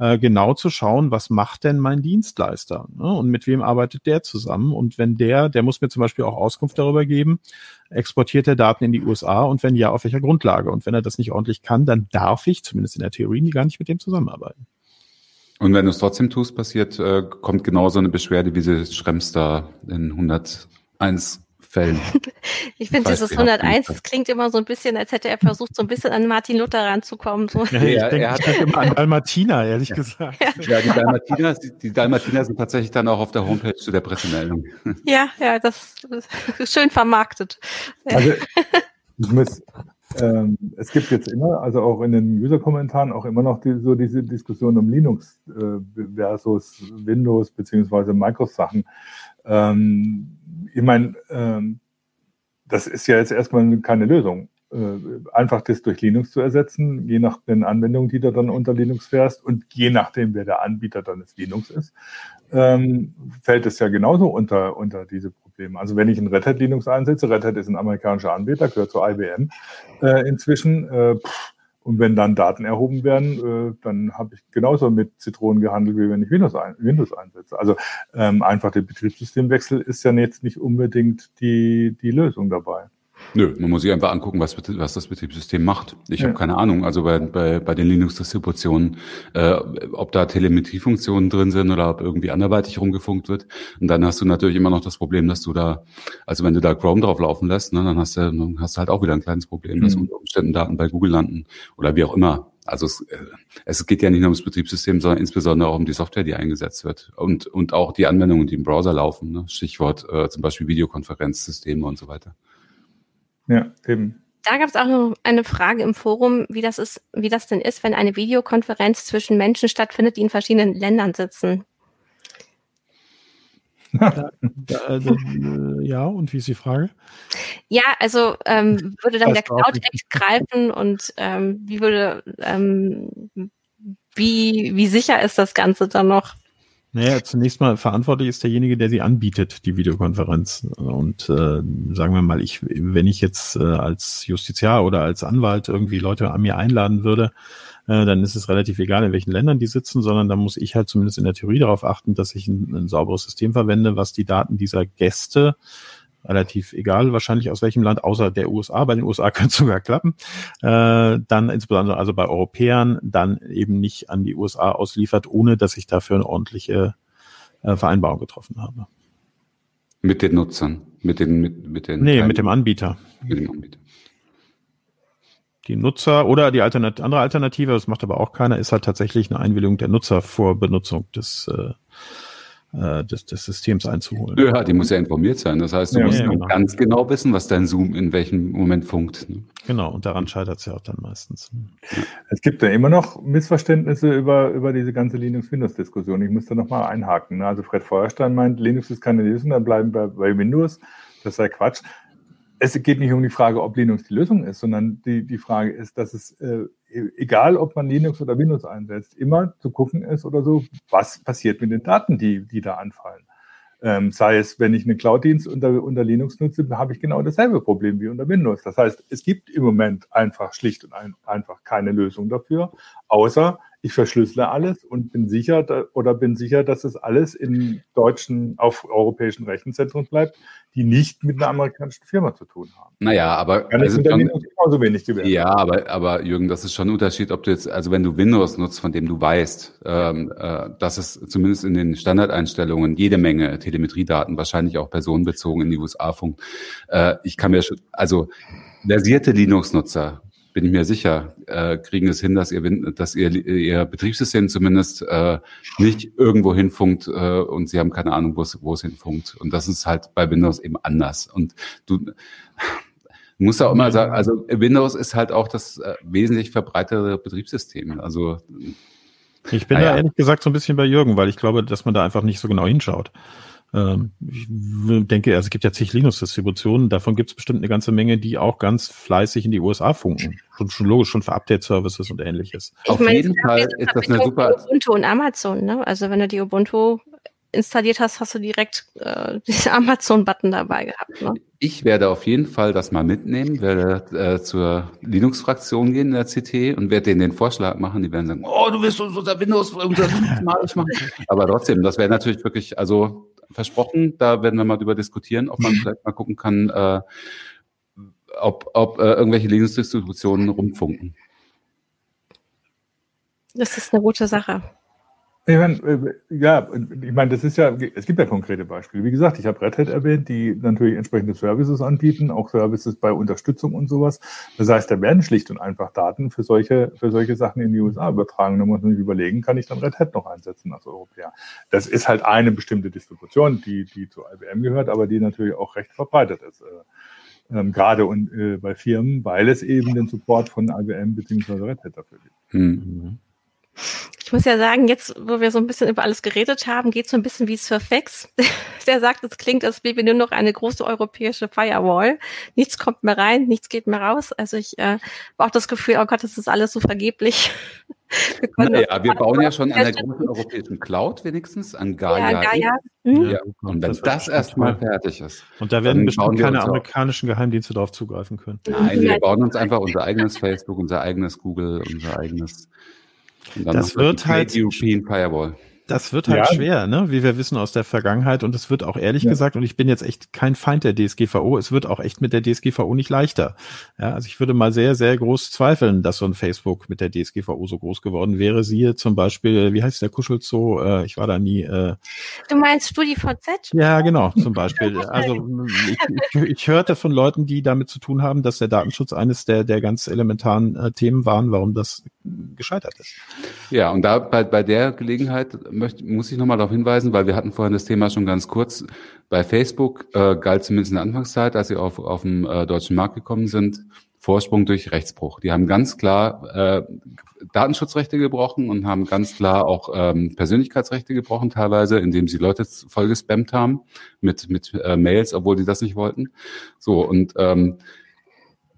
äh, genau zu schauen, was macht denn mein Dienstleister ne? und mit wem arbeitet der zusammen und wenn der, der muss mir zum zum Beispiel auch Auskunft darüber geben, exportiert er Daten in die USA und wenn ja, auf welcher Grundlage? Und wenn er das nicht ordentlich kann, dann darf ich, zumindest in der Theorie, gar nicht mit dem zusammenarbeiten. Und wenn du es trotzdem tust, passiert, äh, kommt genauso eine Beschwerde, wie sie Schrems da in 101 Fällen. [laughs] ich finde dieses 101, das klingt immer so ein bisschen, als hätte er versucht, so ein bisschen an Martin Luther ranzukommen. So. Ja, ja, denke, er hat halt immer an Dalmatiner, ehrlich ja. gesagt. Ja, die Dalmatiner, die Dalmatiner sind tatsächlich dann auch auf der Homepage zu der Pressemeldung. Ja, ja, das ist schön vermarktet. Also, [laughs] ich muss, ähm, es gibt jetzt immer, also auch in den User-Kommentaren, auch immer noch die, so diese Diskussion um Linux äh, versus Windows beziehungsweise Microsoft-Sachen. Ähm, ich meine, ähm, das ist ja jetzt erstmal keine Lösung. Äh, einfach das durch Linux zu ersetzen, je nach den Anwendungen, die du dann unter Linux fährst und je nachdem, wer der Anbieter dann des Linux ist, ähm, fällt es ja genauso unter, unter diese Probleme. Also wenn ich ein Red Hat Linux einsetze, Red Hat ist ein amerikanischer Anbieter, gehört zur IBM äh, inzwischen, äh, pff, und wenn dann Daten erhoben werden, äh, dann habe ich genauso mit Zitronen gehandelt, wie wenn ich Windows, ein, Windows einsetze. Also ähm, einfach der Betriebssystemwechsel ist ja jetzt nicht unbedingt die, die Lösung dabei. Nö, man muss sich einfach angucken, was, was das Betriebssystem macht. Ich ja. habe keine Ahnung, also bei, bei, bei den Linux-Distributionen, äh, ob da Telemetriefunktionen drin sind oder ob irgendwie anderweitig rumgefunkt wird. Und dann hast du natürlich immer noch das Problem, dass du da, also wenn du da Chrome drauf laufen lässt, ne, dann hast du, dann hast du halt auch wieder ein kleines Problem, mhm. dass unter Umständen Daten bei Google landen oder wie auch immer. Also es, äh, es geht ja nicht nur ums Betriebssystem, sondern insbesondere auch um die Software, die eingesetzt wird und, und auch die Anwendungen, die im Browser laufen. Ne? Stichwort äh, zum Beispiel Videokonferenzsysteme und so weiter. Ja, eben. Da gab es auch noch eine Frage im Forum, wie das ist, wie das denn ist, wenn eine Videokonferenz zwischen Menschen stattfindet, die in verschiedenen Ländern sitzen. Da, da, also, äh, ja, und wie ist die Frage? Ja, also ähm, würde dann der Cloud Act greifen und ähm, wie würde ähm, wie, wie sicher ist das Ganze dann noch? Naja, zunächst mal verantwortlich ist derjenige, der sie anbietet, die Videokonferenz. Und äh, sagen wir mal, ich, wenn ich jetzt äh, als Justiziar oder als Anwalt irgendwie Leute an mir einladen würde, äh, dann ist es relativ egal, in welchen Ländern die sitzen, sondern da muss ich halt zumindest in der Theorie darauf achten, dass ich ein, ein sauberes System verwende, was die Daten dieser Gäste relativ egal wahrscheinlich aus welchem Land, außer der USA. Bei den USA [laughs] könnte es sogar klappen. Äh, dann insbesondere also bei Europäern dann eben nicht an die USA ausliefert, ohne dass ich dafür eine ordentliche äh, Vereinbarung getroffen habe. Mit den Nutzern, mit den mit, mit den Nee, mit dem Anbieter. Mit dem Anbieter. Die Nutzer oder die Alternat andere Alternative, das macht aber auch keiner, ist halt tatsächlich eine Einwilligung der Nutzer vor Benutzung des äh, äh, des, des Systems einzuholen. Ja, die muss ja informiert sein. Das heißt, du ja, musst ja, genau. ganz genau wissen, was dein Zoom in welchem Moment funkt. Ne? Genau, und daran scheitert es ja auch dann meistens. Es gibt ja immer noch Missverständnisse über, über diese ganze Linux-Windows-Diskussion. Ich muss da nochmal einhaken. Ne? Also Fred Feuerstein meint, Linux ist keine Lösung, dann bleiben wir bei Windows. Das sei Quatsch es geht nicht um die Frage, ob Linux die Lösung ist, sondern die, die Frage ist, dass es, äh, egal ob man Linux oder Windows einsetzt, immer zu gucken ist oder so, was passiert mit den Daten, die, die da anfallen. Ähm, sei es, wenn ich einen Cloud-Dienst unter, unter Linux nutze, habe ich genau dasselbe Problem wie unter Windows. Das heißt, es gibt im Moment einfach schlicht und ein, einfach keine Lösung dafür, außer ich verschlüssele alles und bin sicher da, oder bin sicher, dass es alles in deutschen, auf europäischen Rechenzentren bleibt, die nicht mit einer amerikanischen Firma zu tun haben. Naja, aber Kann es schon, genauso wenig gewähren. Ja, aber, aber Jürgen, das ist schon ein Unterschied, ob du jetzt, also wenn du Windows nutzt, von dem du weißt, ähm, äh, dass es zumindest in den Standardeinstellungen jede Menge Telemetriedaten, wahrscheinlich auch personenbezogen in die USA funkt. Äh, ich kann mir schon, also versierte Linux-Nutzer bin ich mir sicher, äh, kriegen es hin, dass ihr, dass ihr, ihr Betriebssystem zumindest äh, nicht irgendwo hinfunkt äh, und sie haben keine Ahnung, wo es, wo es hinfunkt. Und das ist halt bei Windows eben anders. Und du musst auch immer sagen, also Windows ist halt auch das äh, wesentlich verbreitete Betriebssystem. Also ich bin naja. da ehrlich gesagt so ein bisschen bei Jürgen, weil ich glaube, dass man da einfach nicht so genau hinschaut. Ähm, ich denke, also es gibt ja zig Linux-Distributionen, davon gibt es bestimmt eine ganze Menge, die auch ganz fleißig in die USA funken. Schon, schon logisch, schon für Update-Services und ähnliches. Ich Auf meine, jeden Fall ist das eine super... Ubuntu und Amazon, ne? Also wenn du die Ubuntu installiert hast, hast du direkt äh, [laughs] diesen Amazon-Button dabei gehabt. Ne? Ich werde auf jeden Fall das mal mitnehmen, werde äh, zur Linux-Fraktion gehen in der CT und werde denen den Vorschlag machen. Die werden sagen, oh, du willst unser Windows, unser Linux mal machen. [laughs] Aber trotzdem, das wäre natürlich wirklich, also versprochen. Da werden wir mal drüber diskutieren, ob man vielleicht mal gucken kann, äh, ob, ob äh, irgendwelche Linux-Distributionen rumfunken. Das ist eine gute Sache. Ich meine, äh, ja, ich meine, das ist ja, es gibt ja konkrete Beispiele. Wie gesagt, ich habe Red Hat erwähnt, die natürlich entsprechende Services anbieten, auch Services bei Unterstützung und sowas. Das heißt, da werden schlicht und einfach Daten für solche, für solche Sachen in die USA übertragen. Da muss man sich überlegen, kann ich dann Red Hat noch einsetzen als Europäer? Das ist halt eine bestimmte Distribution, die, die zu IBM gehört, aber die natürlich auch recht verbreitet ist. Äh, ähm, gerade und, äh, bei Firmen, weil es eben den Support von IBM bzw. Red Hat dafür gibt. Mhm. Ich muss ja sagen, jetzt, wo wir so ein bisschen über alles geredet haben, geht so ein bisschen wie Surfex. [laughs] Der sagt, es klingt, als wäre nur noch eine große europäische Firewall. Nichts kommt mehr rein, nichts geht mehr raus. Also ich äh, habe auch das Gefühl, oh Gott, das ist alles so vergeblich. [laughs] Wir naja, wir bauen ja schon an der großen europäischen Cloud wenigstens, an Gaia. Ja, Gaia. Hm? Ja, und wenn das, das erstmal fertig ist. Und da werden bestimmt keine amerikanischen Geheimdienste darauf zugreifen können. Nein, wir bauen uns einfach unser eigenes Facebook, unser eigenes Google, unser eigenes das wird halt European Firewall. Das wird halt ja. schwer, ne? wie wir wissen aus der Vergangenheit. Und es wird auch ehrlich ja. gesagt, und ich bin jetzt echt kein Feind der DSGVO, es wird auch echt mit der DSGVO nicht leichter. Ja, also ich würde mal sehr, sehr groß zweifeln, dass so ein Facebook mit der DSGVO so groß geworden wäre. Siehe zum Beispiel, wie heißt der Kuschelzoo? Äh, ich war da nie. Äh, du meinst StudiVZ? Ja, genau, zum Beispiel. [laughs] Also ich, ich, ich hörte von Leuten, die damit zu tun haben, dass der Datenschutz eines der, der ganz elementaren äh, Themen waren, warum das gescheitert ist. Ja, und da bei, bei der Gelegenheit möchte, muss ich nochmal darauf hinweisen, weil wir hatten vorhin das Thema schon ganz kurz. Bei Facebook äh, galt zumindest in der Anfangszeit, als sie auf, auf den äh, deutschen Markt gekommen sind, Vorsprung durch Rechtsbruch. Die haben ganz klar äh, Datenschutzrechte gebrochen und haben ganz klar auch ähm, Persönlichkeitsrechte gebrochen, teilweise, indem sie Leute voll gespammt haben mit, mit äh, Mails, obwohl sie das nicht wollten. So, und ähm,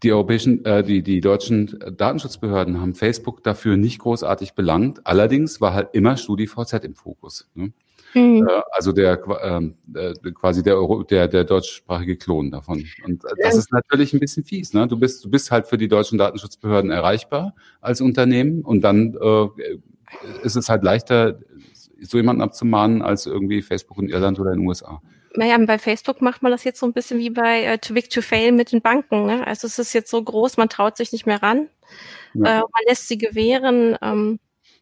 die europäischen, äh, die, die deutschen Datenschutzbehörden haben Facebook dafür nicht großartig belangt. Allerdings war halt immer StudiVZ im Fokus. Ne? Mhm. Äh, also der ähm, äh, quasi der, Euro, der der deutschsprachige Klon davon. Und das ist natürlich ein bisschen fies. Ne? Du bist du bist halt für die deutschen Datenschutzbehörden erreichbar als Unternehmen und dann äh, ist es halt leichter, so jemanden abzumahnen als irgendwie Facebook in Irland oder in den USA. Naja, bei Facebook macht man das jetzt so ein bisschen wie bei äh, Too Big to Fail mit den Banken. Ne? Also es ist jetzt so groß, man traut sich nicht mehr ran. Ja. Äh, man lässt sie gewähren. Ähm,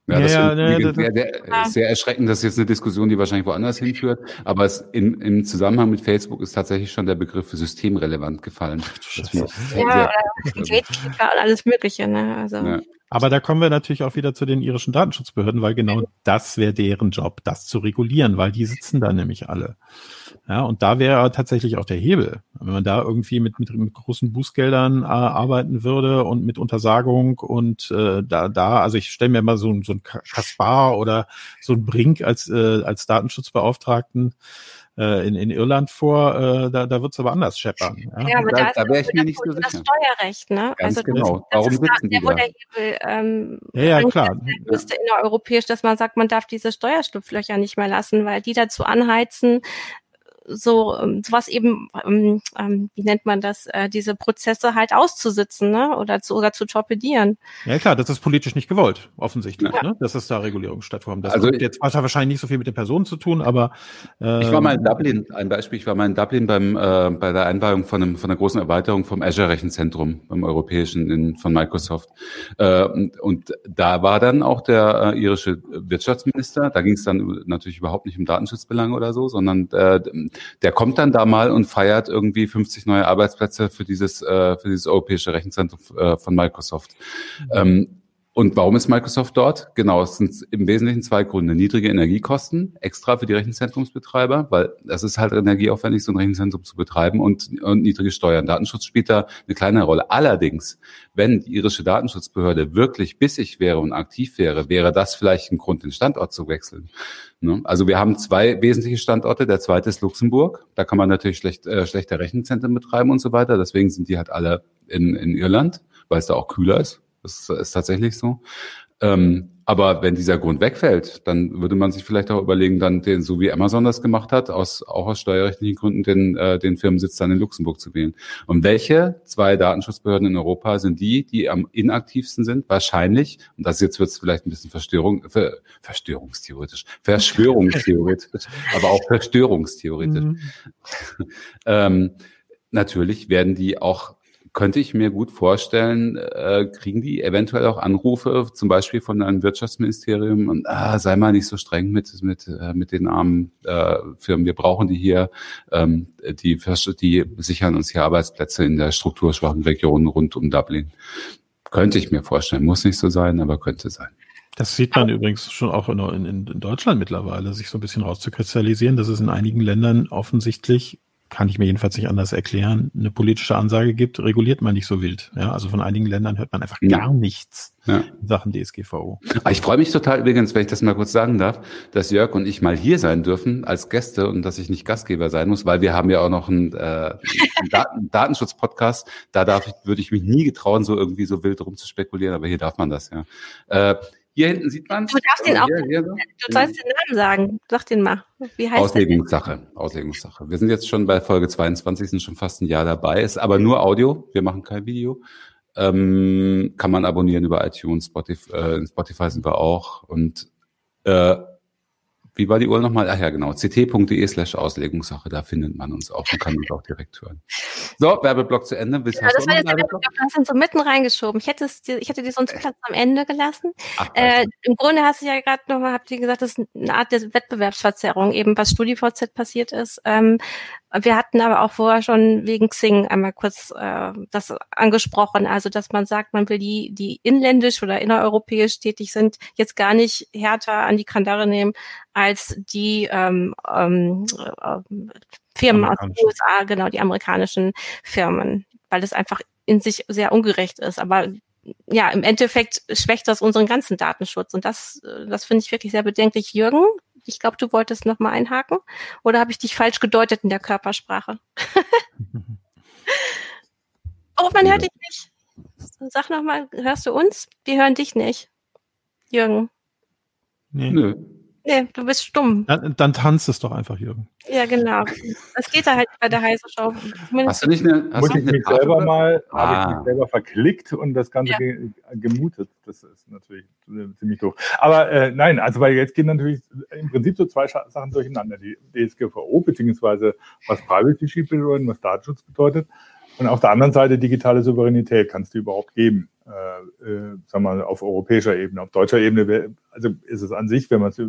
ja, das ja, ja, ja, sehr, sehr, sehr erschreckend. Das ist jetzt eine Diskussion, die wahrscheinlich woanders hinführt. Aber es im, im Zusammenhang mit Facebook ist tatsächlich schon der Begriff systemrelevant gefallen. Das ja, sehr, Gatekeeper und alles Mögliche. Ne? Also. Ja. Aber da kommen wir natürlich auch wieder zu den irischen Datenschutzbehörden, weil genau das wäre deren Job, das zu regulieren, weil die sitzen da nämlich alle. Ja, und da wäre tatsächlich auch der Hebel. Wenn man da irgendwie mit, mit, mit großen Bußgeldern äh, arbeiten würde und mit Untersagung und äh, da, da, also ich stelle mir mal so, so ein Kaspar oder so ein Brink als, äh, als Datenschutzbeauftragten äh, in, in Irland vor, äh, da, da wird es aber anders scheppern. Ja, ja aber da, da, da wäre ich mir nicht so sicher. Das Steuerrecht, ne? Ganz also genau. Das, Warum sitzen da, der, Hebel, ähm, ja, ja, klar. Müsste innereuropäisch, dass man sagt, man darf diese Steuerschlupflöcher nicht mehr lassen, weil die dazu anheizen, so ähm, sowas eben, ähm, ähm, wie nennt man das, äh, diese Prozesse halt auszusitzen, ne? Oder zu oder zu torpedieren. Ja klar, das ist politisch nicht gewollt, offensichtlich, ja. ne? Dass es da Regulierung stattfindet. Das also hat jetzt wahrscheinlich nicht so viel mit den Personen zu tun, aber äh, ich war mal in Dublin, ein Beispiel, ich war mal in Dublin beim äh, bei der Einweihung von einem von einer großen Erweiterung vom Azure Rechenzentrum beim europäischen in, von Microsoft. Äh, und, und da war dann auch der äh, irische Wirtschaftsminister, da ging es dann natürlich überhaupt nicht um Datenschutzbelange oder so, sondern äh, der kommt dann da mal und feiert irgendwie 50 neue Arbeitsplätze für dieses, äh, für dieses europäische Rechenzentrum äh, von Microsoft. Mhm. Ähm, und warum ist Microsoft dort? Genau, es sind im Wesentlichen zwei Gründe. Niedrige Energiekosten, extra für die Rechenzentrumsbetreiber, weil es ist halt energieaufwendig, so ein Rechenzentrum zu betreiben und, und niedrige Steuern. Datenschutz spielt da eine kleine Rolle. Allerdings, wenn die irische Datenschutzbehörde wirklich bissig wäre und aktiv wäre, wäre das vielleicht ein Grund, den Standort zu wechseln. Ne? Also wir haben zwei wesentliche Standorte. Der zweite ist Luxemburg. Da kann man natürlich schlecht, äh, schlechter Rechenzentren betreiben und so weiter. Deswegen sind die halt alle in, in Irland, weil es da auch kühler ist das ist tatsächlich so. Ähm, aber wenn dieser Grund wegfällt, dann würde man sich vielleicht auch überlegen, dann den, so wie Amazon das gemacht hat, aus, auch aus steuerrechtlichen Gründen den, äh, den Firmensitz dann in Luxemburg zu wählen. Und welche zwei Datenschutzbehörden in Europa sind die, die am inaktivsten sind? Wahrscheinlich, und das jetzt wird es vielleicht ein bisschen Verstörung, ver, Verstörungstheoretisch, Verschwörungstheoretisch, [laughs] aber auch Verstörungstheoretisch. Mhm. [laughs] ähm, natürlich werden die auch könnte ich mir gut vorstellen, äh, kriegen die eventuell auch Anrufe, zum Beispiel von einem Wirtschaftsministerium und ah, sei mal nicht so streng mit mit äh, mit den armen äh, Firmen. Wir brauchen die hier, ähm, die die sichern uns hier Arbeitsplätze in der strukturschwachen Region rund um Dublin. Könnte ich mir vorstellen, muss nicht so sein, aber könnte sein. Das sieht man übrigens schon auch in, in, in Deutschland mittlerweile, sich so ein bisschen rauszukristallisieren, dass es in einigen Ländern offensichtlich kann ich mir jedenfalls nicht anders erklären, eine politische Ansage gibt, reguliert man nicht so wild. Ja, also von einigen Ländern hört man einfach gar nichts ja. in Sachen DSGVO. Ich freue mich total übrigens, wenn ich das mal kurz sagen darf, dass Jörg und ich mal hier sein dürfen als Gäste und dass ich nicht Gastgeber sein muss, weil wir haben ja auch noch einen, äh, einen Datenschutz-Podcast. Da darf ich, würde ich mich nie getrauen, so irgendwie so wild rumzuspekulieren, aber hier darf man das, ja. Äh, hier hinten sieht man Du darfst den auch, hier, hier so. du sollst den Namen sagen. Sag den mal. Wie heißt Auslegungssache. Der? Auslegungssache. Wir sind jetzt schon bei Folge 22, sind schon fast ein Jahr dabei. Ist aber nur Audio. Wir machen kein Video. Ähm, kann man abonnieren über iTunes, Spotify, äh, in Spotify sind wir auch. Und äh, wie war die Uhr nochmal? Ach ja, genau. ct.de slash Auslegungssache, da findet man uns auch und kann uns auch direkt hören. So, Werbeblock zu Ende. Willst, ja, das war jetzt Werbeblock, hast du so mitten reingeschoben. Ich hätte, es, ich hätte dir sonst Platz am Ende gelassen. Ach, äh, Im Grunde hast du ja gerade nochmal, habt ihr gesagt, das ist eine Art der Wettbewerbsverzerrung, eben was StudiVZ passiert ist. Ähm, wir hatten aber auch vorher schon wegen Xing einmal kurz äh, das angesprochen, also dass man sagt, man will die, die inländisch oder innereuropäisch tätig sind, jetzt gar nicht härter an die Kandare nehmen als die ähm, ähm, äh, Firmen aus den USA, genau, die amerikanischen Firmen, weil das einfach in sich sehr ungerecht ist. Aber ja, im Endeffekt schwächt das unseren ganzen Datenschutz. Und das, äh, das finde ich wirklich sehr bedenklich. Jürgen, ich glaube, du wolltest noch mal einhaken. Oder habe ich dich falsch gedeutet in der Körpersprache? [laughs] oh, man hört dich nicht. Sag noch mal, hörst du uns? Wir hören dich nicht. Jürgen. Nee. Nö. Nee, du bist stumm. Dann, dann tanzt es doch einfach, Jürgen. Ja, genau. Das geht da halt bei der heißen Show. Zumindest hast du nicht eine, hast muss ich mich selber mal, ah. habe ich mich selber verklickt und das Ganze ja. ge gemutet. Das ist natürlich ziemlich doof. Aber äh, nein, also weil jetzt gehen natürlich im Prinzip so zwei Sachen durcheinander. Die DSGVO, beziehungsweise was Privacy Shield bedeutet, was Datenschutz bedeutet. Und auf der anderen Seite digitale Souveränität kann es die überhaupt geben. Äh, äh, wir mal, auf europäischer Ebene. Auf deutscher Ebene, also ist es an sich, wenn man es äh,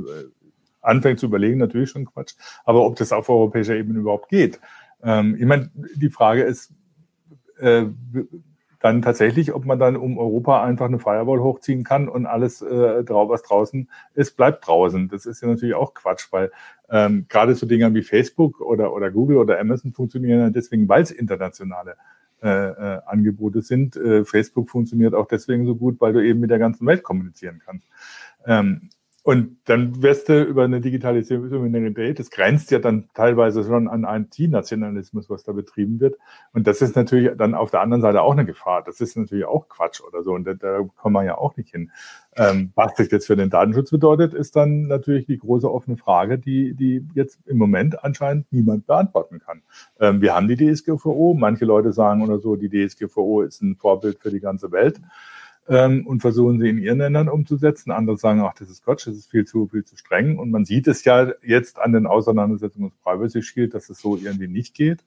anfängt zu überlegen, natürlich schon Quatsch. Aber ob das auf europäischer Ebene überhaupt geht. Ähm, ich meine, die Frage ist äh, dann tatsächlich, ob man dann um Europa einfach eine Firewall hochziehen kann und alles, äh, was draußen ist, bleibt draußen. Das ist ja natürlich auch Quatsch, weil ähm, gerade so Dinge wie Facebook oder, oder Google oder Amazon funktionieren ja deswegen, weil es internationale äh, äh, Angebote sind. Äh, Facebook funktioniert auch deswegen so gut, weil du eben mit der ganzen Welt kommunizieren kannst. Ähm, Und dann wirst du über eine Digitalisierung in der Welt, das grenzt ja dann teilweise schon an Anti-Nationalismus, was da betrieben wird. Und das ist natürlich dann auf der anderen Seite auch eine Gefahr. Das ist natürlich auch Quatsch oder so. Und da, da kommen wir ja auch nicht hin. Ähm, was das jetzt für den Datenschutz bedeutet, ist dann natürlich die große offene Frage, die, die jetzt im Moment anscheinend niemand beantworten kann. Ähm, wir haben die DSGVO. Manche Leute sagen oder so, die DSGVO ist ein Vorbild für die ganze Welt ähm, und versuchen sie in ihren Ländern umzusetzen. Andere sagen, ach, das ist Quatsch, das ist viel zu, viel zu streng. Und man sieht es ja jetzt an den Auseinandersetzungen des Privacy Shield, dass es so irgendwie nicht geht.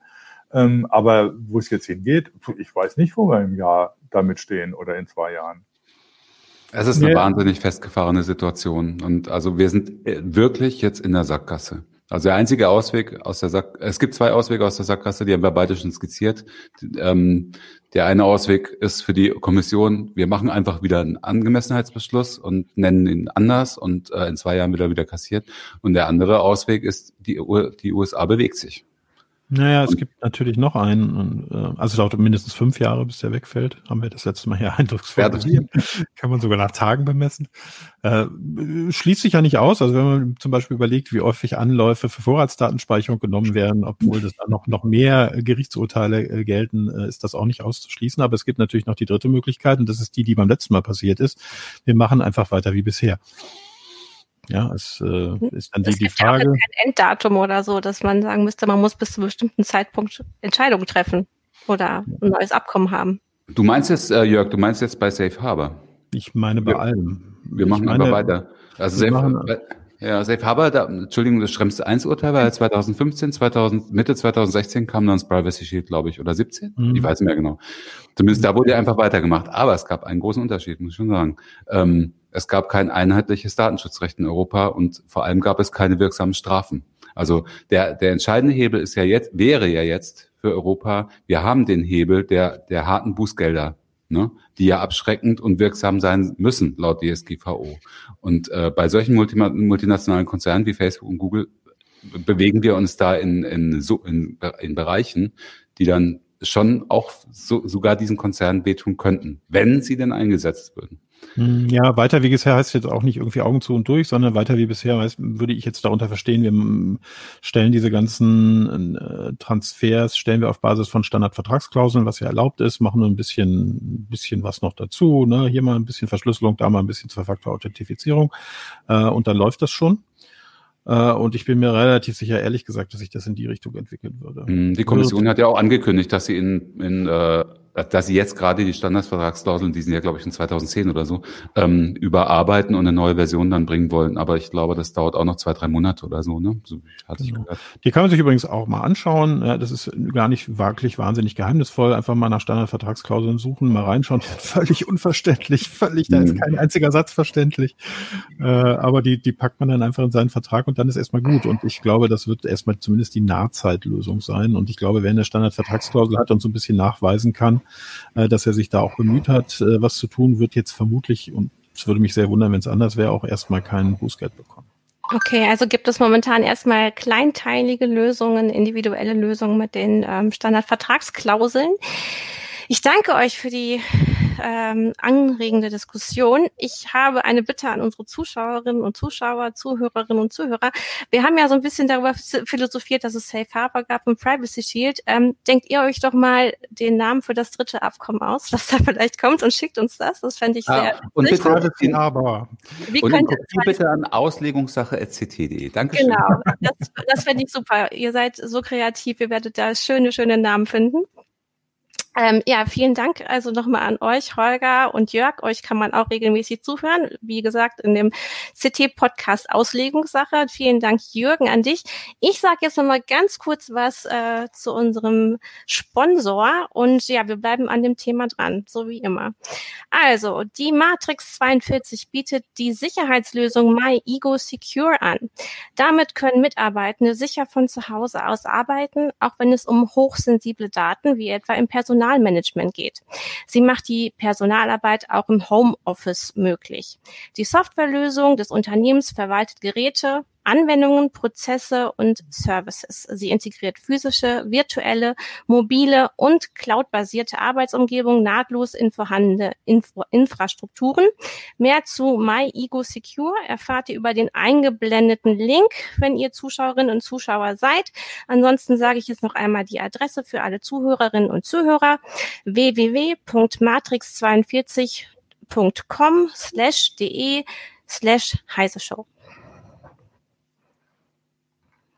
Ähm, aber wo es jetzt hingeht, ich weiß nicht, wo wir im Jahr damit stehen oder in zwei Jahren. Es ist eine ja. wahnsinnig festgefahrene Situation. Und also wir sind äh, wirklich jetzt in der Sackgasse. Also der einzige Ausweg aus der Sack, es gibt zwei Auswege aus der Sackgasse, die haben wir beide schon skizziert. Ähm, der eine Ausweg ist für die Kommission, wir machen einfach wieder einen Angemessenheitsbeschluss und nennen ihn anders und äh, in zwei Jahren wieder wieder kassiert. Und der andere Ausweg ist, die, die USA bewegt sich. Naja, es gibt natürlich noch einen, äh, also dauert mindestens fünf Jahre, bis der wegfällt. Haben wir das letzte Mal hier [laughs] eindrucksvoll gesehen. Kann man sogar nach Tagen bemessen. Äh, schließt sich ja nicht aus. Also wenn man zum Beispiel überlegt, wie häufig Anläufe für Vorratsdatenspeicherung genommen werden, obwohl das dann noch, noch mehr Gerichtsurteile äh, gelten, äh, ist das auch nicht auszuschließen. Aber es gibt natürlich noch die dritte Möglichkeit und das ist die, die beim letzten Mal passiert ist. Wir machen einfach weiter wie bisher. Ja, es äh, hm. ist dann die, die Frage. Ja kein Enddatum oder so, dass man sagen müsste, man muss bis zu einem bestimmten Zeitpunkt Entscheidungen treffen oder ein neues Abkommen haben. Du meinst jetzt, äh, Jörg, du meinst jetzt bei Safe Harbor? Ich meine bei wir, allem. Wir machen meine, aber weiter. Also Safe, machen, ja, Safe Harbor, da, Entschuldigung, das Schrems 1 Urteil war ja 2015, 2000, Mitte 2016 kam dann das Privacy Shield, glaube ich, oder 17? Mhm. Ich weiß nicht mehr genau. Zumindest da wurde ja einfach weitergemacht. Aber es gab einen großen Unterschied, muss ich schon sagen. Ähm, es gab kein einheitliches Datenschutzrecht in Europa und vor allem gab es keine wirksamen Strafen. Also der, der entscheidende Hebel ist ja jetzt, wäre ja jetzt für Europa, wir haben den Hebel der, der harten Bußgelder, ne, die ja abschreckend und wirksam sein müssen, laut DSGVO. Und äh, bei solchen multinationalen Konzernen wie Facebook und Google bewegen wir uns da in, in, in, in Bereichen, die dann schon auch so, sogar diesen Konzernen wehtun könnten, wenn sie denn eingesetzt würden. Hm, ja, weiter wie bisher heißt jetzt auch nicht irgendwie Augen zu und durch, sondern weiter wie bisher heißt, würde ich jetzt darunter verstehen, wir stellen diese ganzen äh, Transfers, stellen wir auf Basis von Standardvertragsklauseln, was ja erlaubt ist, machen nur ein bisschen, ein bisschen was noch dazu, ne? hier mal ein bisschen Verschlüsselung, da mal ein bisschen Zwei-Faktor-Authentifizierung äh, und dann läuft das schon. Äh, und ich bin mir relativ sicher, ehrlich gesagt, dass sich das in die Richtung entwickeln würde. Hm, die Kommission hat ja auch angekündigt, dass sie in, in äh, dass sie jetzt gerade die Standardvertragsklauseln, die sind ja, glaube ich, in 2010 oder so, ähm, überarbeiten und eine neue Version dann bringen wollen. Aber ich glaube, das dauert auch noch zwei, drei Monate oder so. Ne? So hatte ich genau. Die kann man sich übrigens auch mal anschauen. Das ist gar nicht wirklich wahnsinnig geheimnisvoll. Einfach mal nach Standardvertragsklauseln suchen, mal reinschauen. [laughs] Völlig unverständlich, völlig, da ist hm. kein einziger Satz verständlich. Äh, aber die, die packt man dann einfach in seinen Vertrag und dann ist erstmal gut. Und ich glaube, das wird erstmal zumindest die Nahzeitlösung sein. Und ich glaube, wer eine Standardvertragsklausel hat und so ein bisschen nachweisen kann, äh, dass er sich da auch bemüht hat, äh, was zu tun, wird jetzt vermutlich, und es würde mich sehr wundern, wenn es anders wäre, auch erstmal kein Bußgeld bekommen. Okay, also gibt es momentan erstmal kleinteilige Lösungen, individuelle Lösungen mit den ähm, Standardvertragsklauseln. Ich danke euch für die ähm, anregende Diskussion. Ich habe eine Bitte an unsere Zuschauerinnen und Zuschauer, Zuhörerinnen und Zuhörer. Wir haben ja so ein bisschen darüber philosophiert, dass es Safe Harbor gab und Privacy Shield. Ähm, denkt ihr euch doch mal den Namen für das dritte Abkommen aus, was da [laughs] vielleicht kommt und schickt uns das. Das fände ich sehr. Ah, und bitte Privacy Harbor. Wie und könnt ihr bitte an auslegungssache.ct.de. Danke. Genau, das, das fände ich super. Ihr seid so kreativ, ihr werdet da schöne, schöne Namen finden. Ähm, ja, vielen Dank also nochmal an euch, Holger und Jörg. Euch kann man auch regelmäßig zuhören. Wie gesagt, in dem CT-Podcast Auslegungssache. Vielen Dank, Jürgen, an dich. Ich sage jetzt nochmal ganz kurz was äh, zu unserem Sponsor und ja, wir bleiben an dem Thema dran, so wie immer. Also, die Matrix 42 bietet die Sicherheitslösung MyEgo Secure an. Damit können Mitarbeitende sicher von zu Hause aus arbeiten, auch wenn es um hochsensible Daten wie etwa im Personal Personalmanagement geht. Sie macht die Personalarbeit auch im Homeoffice möglich. Die Softwarelösung des Unternehmens verwaltet Geräte, Anwendungen, Prozesse und Services. Sie integriert physische, virtuelle, mobile und cloudbasierte Arbeitsumgebungen nahtlos in vorhandene Info Infrastrukturen. Mehr zu MyEgo Secure erfahrt ihr über den eingeblendeten Link, wenn ihr Zuschauerinnen und Zuschauer seid. Ansonsten sage ich jetzt noch einmal die Adresse für alle Zuhörerinnen und Zuhörer www.matrix42.com slash de slash heise Show.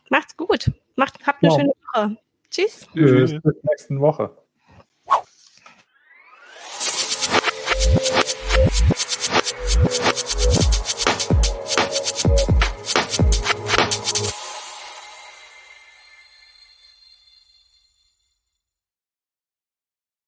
Macht's gut. Macht, habt eine ja. schöne Woche. Tschüss. Tschüss. Bis nächsten Woche.